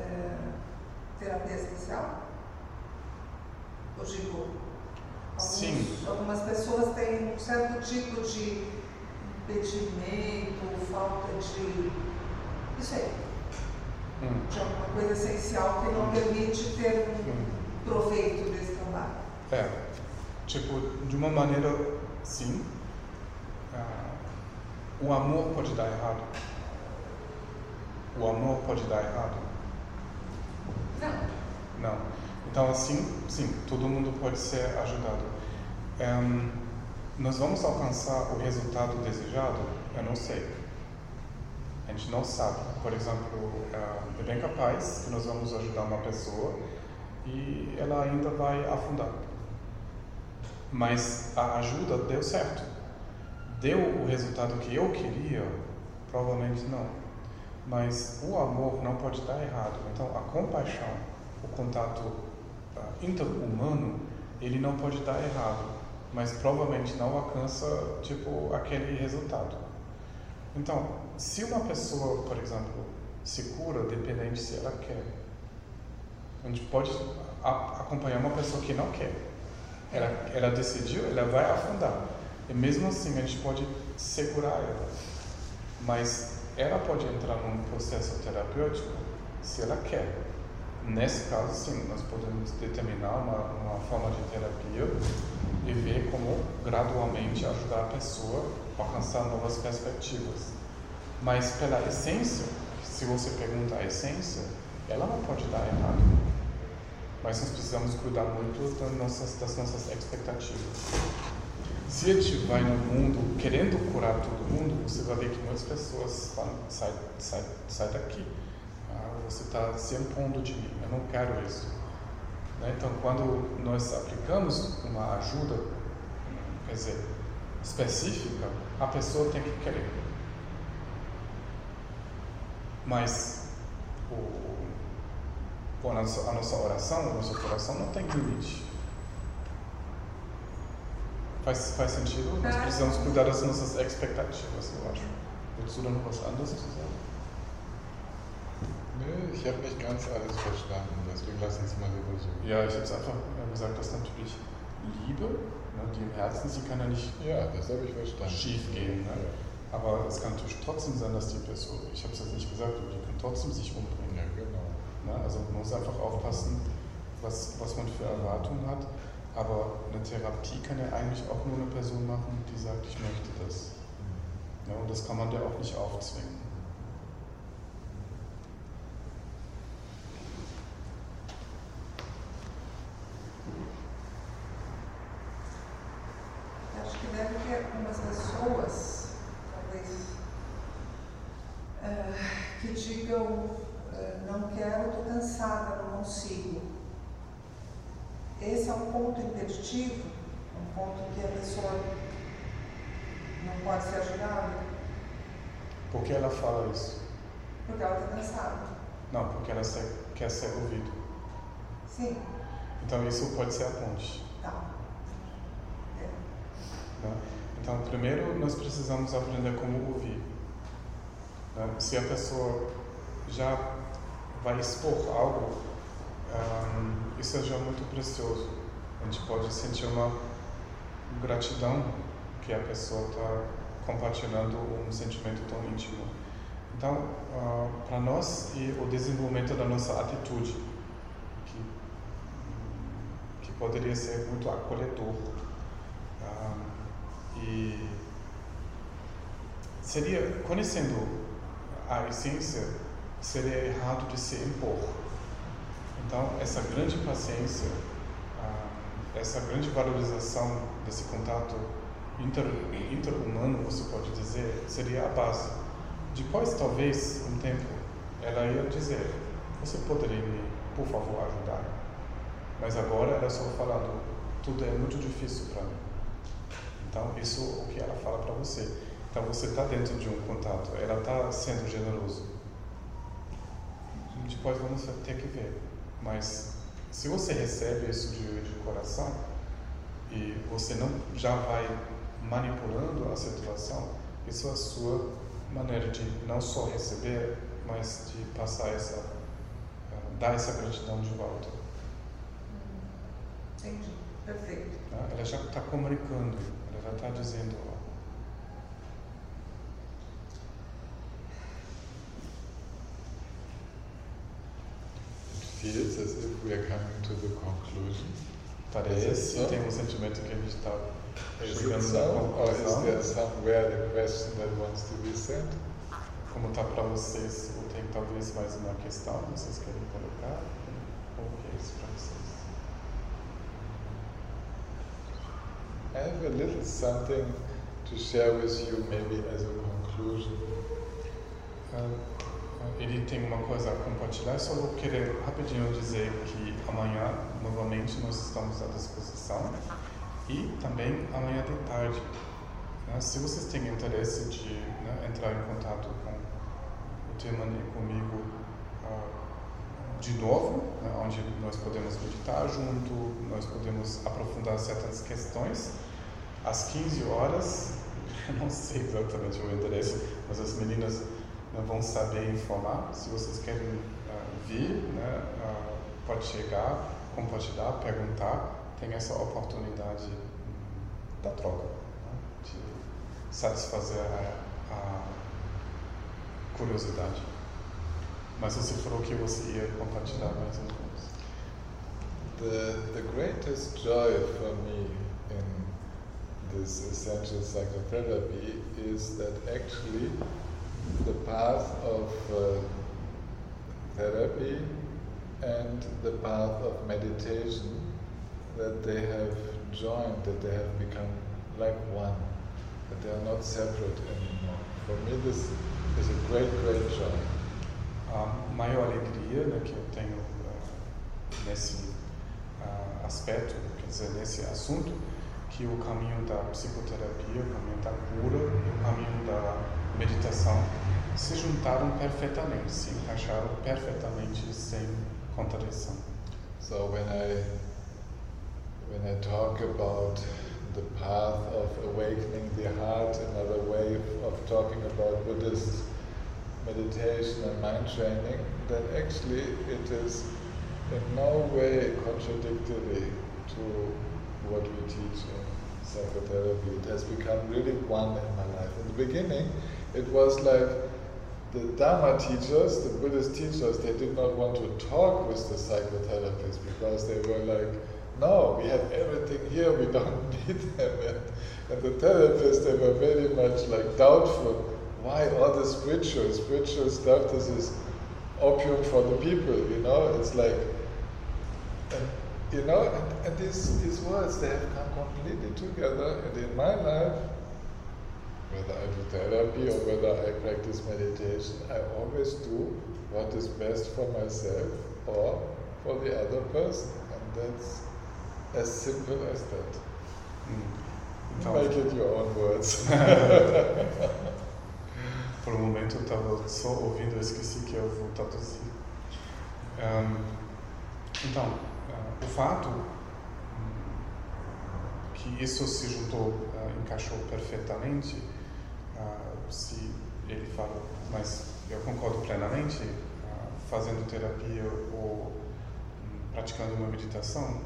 é, terapia especial? Eu digo, alguns, algumas pessoas têm um certo tipo de impedimento, falta de. Isso aí, Hum. de alguma coisa essencial que não permite ter um Hum. proveito desse trabalho. É, tipo, de uma maneira, sim, o amor pode dar errado. O amor pode dar errado. Não. Não. Então, assim, sim, todo mundo pode ser ajudado. Em, nós vamos alcançar o resultado desejado? Eu não sei. A gente não sabe. Por exemplo, é bem capaz que nós vamos ajudar uma pessoa e ela ainda vai afundar. Mas a ajuda deu certo. Deu o resultado que eu queria? Provavelmente não. Mas o amor não pode dar errado. Então, a compaixão, o contato uh, inter-humano, ele não pode dar errado. Mas provavelmente não alcança, tipo, aquele resultado. Então, se uma pessoa, por exemplo, se cura, dependente se ela quer. A gente pode acompanhar uma pessoa que não quer. Ela, ela decidiu, ela vai afundar. E mesmo assim, a gente pode segurar ela. Mas ela pode entrar num processo terapêutico se ela quer. Nesse caso, sim, nós podemos determinar uma, uma forma de terapia e ver como gradualmente ajudar a pessoa a alcançar novas perspectivas. Mas pela essência, se você pergunta a essência, ela não pode dar errado. Mas nós precisamos cuidar muito das nossas, das nossas expectativas. Se a gente vai no mundo querendo curar todo mundo, você vai ver que muitas pessoas falam, sai, sai, sai daqui. Ah, você está se impondo de mim, eu não quero isso. Né? Então, quando nós aplicamos uma ajuda, quer dizer, específica, a pessoa tem que querer. Mas o, a, nossa, a nossa oração, o nosso coração não tem limite. Faz, faz sentido? Nós precisamos cuidar das nossas expectativas, eu acho. Willst du da noch was anderes zu sagen? Nee, ich habe nicht ganz alles verstanden, deswegen lass uns mal übersuchen. Ja, ich habe es einfach gesagt, dass natürlich Liebe, ne, die im Herzen, sie kann ja nicht Ja, das ich verstanden. schief gehen. Ne? Aber es kann natürlich trotzdem sein, dass die Person, ich habe es jetzt nicht gesagt, aber die kann trotzdem sich umbringen. Ja, genau. Ne? Also man muss einfach aufpassen, was, was man für Erwartungen hat. Aber eine Therapie kann ja eigentlich auch nur eine Person machen, die sagt, ich möchte das. Ne? Und das kann man der auch nicht aufzwingen. Acho que deve ter algumas pessoas, talvez, eh, que digam, eh, não quero, estou cansada, não consigo. Esse é um ponto impeditivo, um ponto que a pessoa não pode ser ajudada, Por que ela fala isso? porque ela está cansada. Não, porque ela quer ser ouvida. Sim, Então isso pode ser a ponte. tá. É. né? Então, primeiro nós precisamos aprender como ouvir. né? Se a pessoa já vai expor algo, ahm, isso é já muito precioso. A gente pode sentir uma gratidão que a pessoa está compartilhando um sentimento tão íntimo. Então, para nós e o desenvolvimento da nossa atitude, que, que poderia ser muito acolhedor. Ah, e seria, conhecendo a essência, seria errado de se impor. Então, essa grande paciência, essa grande valorização desse contato inter, interhumano, você pode dizer, seria a base. Depois, talvez, um tempo, ela ia dizer: Você poderia me, por favor, ajudar? Mas agora ela só falando: Tudo é muito difícil para mim. Então, isso é o que ela fala para você. Então, você está dentro de um contato, ela está sendo generoso. Depois vamos ter que ver. Mas se você recebe isso de, de coração e você não já vai manipulando a situação, isso é a sua maneira de não só receber, mas de passar essa, eh, dar essa gratidão de volta. Entendi. Perfeito. né? Ela já está comunicando, ela já está dizendo, feels as if we are coming to the conclusion. parece, tem um sentimento que a gente está Is it chegando so? na Or is conclusão. there somewhere the question that wants to be said? Como está para vocês, ou tem talvez mais uma questão que vocês querem colocar? Como que é isso para vocês? I have a little something to share with you, maybe as a conclusion. Ah, Ele tem uma coisa a compartilhar, só vou querer rapidinho dizer que amanhã, novamente, nós estamos à disposição e também amanhã de tarde. né? Se vocês têm interesse de né, entrar em contato com o Teman e comigo ah, de novo, né, onde nós podemos meditar junto, nós podemos aprofundar certas questões, às 15 horas, [LAUGHS] não sei exatamente o endereço, mas as meninas vão saber informar. Se vocês querem ah, vir, né, ah, pode chegar, compartilhar, perguntar. Tem essa oportunidade da troca, né, de satisfazer a, a curiosidade. Mas você falou que você ia compartilhar mais alguma coisa. The, the greatest joy for me in this essential psychotherapy is that actually the path of uh, therapy and the path of meditation that they have joined, that they have become like one, that they are not separate anymore. For me, this is a great, great joy. A maior alegria né, que eu tenho ah, nesse ah, aspecto, quer dizer, nesse assunto, que o caminho da psicoterapia, o caminho da cura o caminho da meditação se juntaram perfeitamente, se encaixaram perfeitamente sem contradição. So when I when I talk about the path of awakening the heart, another way of, talking about Buddhist meditation and mind training, then actually it is in no way contradictory to what we teach in psychotherapy. It has become really one in my life. In the beginning, it was like the Dharma teachers, the Buddhist teachers, they did not want to talk with the psychotherapists because they were like, no, we have everything here, we don't [LAUGHS] need them. And, and the therapists, they were very much like doubtful. Why all the spiritual, spiritual stuff, this is opium for the people, you know? It's like, and, you know, and, and these, these words, they have come completely together. And in my life, whether I do therapy or whether I practice meditation, I always do what is best for myself or for the other person. And that's as simple as that. Então, Make it your own words. [LAUGHS] por um momento eu estava só ouvindo, eu esqueci que eu vou traduzir. Ahm, então, ah, o fato hum, que isso se juntou, ah, encaixou perfeitamente, se ele fala, mas eu concordo plenamente, ah, fazendo terapia ou hum, praticando uma meditação,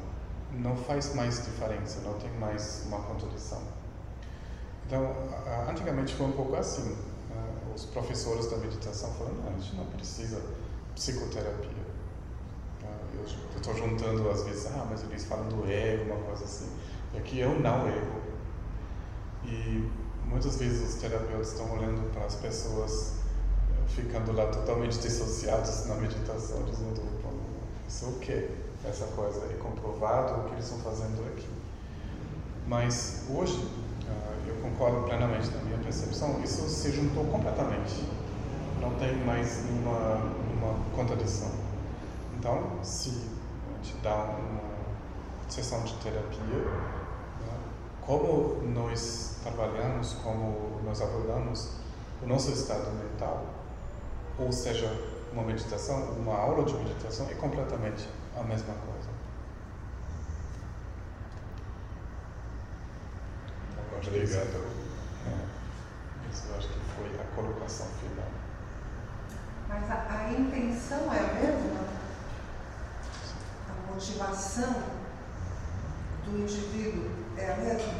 não faz mais diferença, não tem mais uma contradição. Então, antigamente foi um pouco assim. ah, os professores da meditação falaram, não, a gente não precisa psicoterapia. Ah, eu estou juntando às vezes, ah, mas eles falam do ego, uma coisa assim. É o não ego. E muitas vezes os terapeutas estão olhando para as pessoas eh, ficando lá totalmente dissociados na meditação, dizendo, "Bom, isso é o quê? Essa coisa é comprovado o que eles estão fazendo aqui. Mas hoje, ah, eu concordo plenamente na minha percepção, isso se juntou completamente. Não tem mais nenhuma, nenhuma contradição. Então, se gente dá uma sessão de terapia, como nós trabalhamos, como nós abordamos o nosso estado mental, ou seja, uma meditação, uma aula de meditação, é completamente a mesma coisa. Obrigado. é, Isso eu acho que foi a colocação final. Mas a, a intenção é a mesma? A motivação do indivíduo é a mesma?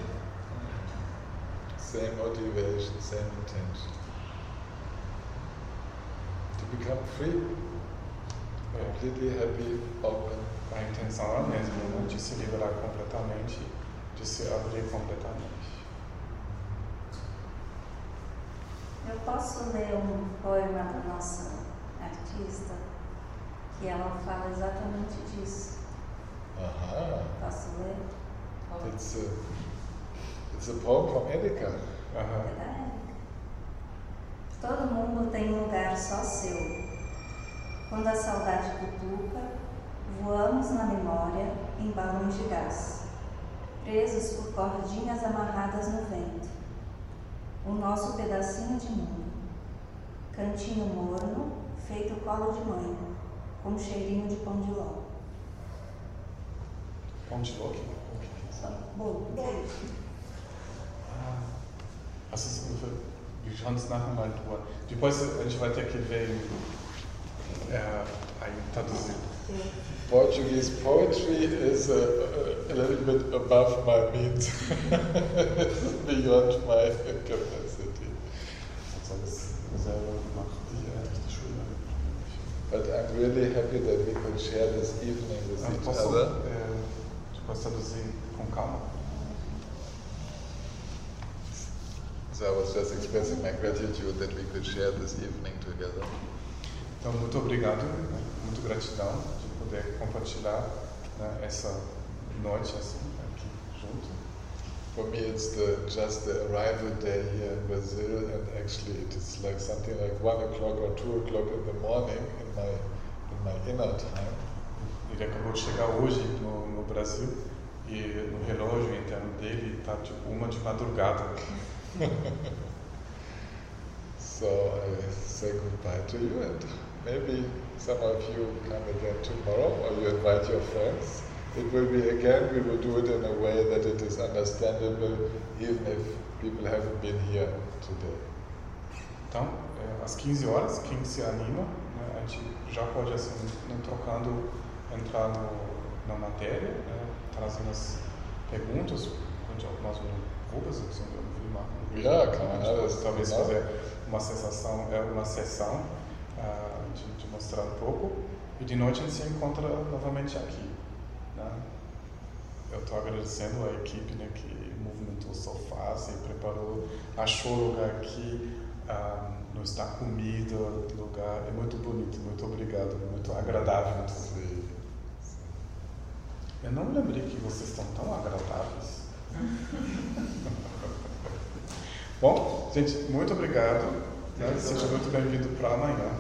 Same motivation, same intention. To become free, É, completely happy, open. a intenção é a mesma, né? de se liberar completamente, de se abrir completamente. Eu posso ler um poema da nossa artista que ela fala exatamente disso. Aha. Posso ler? It's a, it's a poem from Erika. Aham. Verdade. Todo mundo tem um lugar só seu. Quando a saudade cutuca, voamos na memória em balões de gás, presos por cordinhas amarradas no vento. O nosso pedacinho de mundo. Cantinho morno, feito colo de mãe, com cheirinho de pão de ló. Pão de ló, que- o que é isso? Só bolo. Ah, essas, wir schauen uns nachher mal drüber. Depois a gente vai ter que ver é, aí traduzido. Portuguese poetry is a, a little bit above my means, [LAUGHS] beyond my capacity. Also das selber macht die äh, die Schule. But I'm really happy that we could share this evening with Ah, each posso other. é, depois traduzir com calma? So I was just expressing my gratitude that we could share this evening together. Então, muito obrigado, né? muito gratidão de poder compartilhar né, essa noite assim, aqui junto. For me, it's the just the arrival day here in Brazil, and actually it is like something like one o'clock or two o'clock in the morning in my in my inner time. Ele acabou de chegar hoje no, no Brasil e no relógio interno dele está tipo uma de madrugada. So I say goodbye to you, and maybe some of you come again tomorrow, or you invite your friends. It will be again. We will do it in a way that it is understandable, even if people haven't been here today. Então, é, às 15 horas, quem se anima, né, a gente já pode, assim, não trocando, entrar no, na matéria, né, trazendo as perguntas, onde algumas assim, eu vi uma, Ja, kann man alles. talvez genau. fazer uma sessão, é, uma sessão ah, de, de mostrar um pouco, e de noite a gente se encontra novamente aqui. Né? Eu estou agradecendo a equipe né, que movimentou o sofá, se preparou, achou o lugar aqui, ah, não está comida, lugar é muito bonito, muito obrigado, muito agradável. Sim. Eu não lembrei que vocês estão tão agradáveis. [LAUGHS] Bom, gente, muito obrigado. né? Seja muito bem-vindo para amanhã.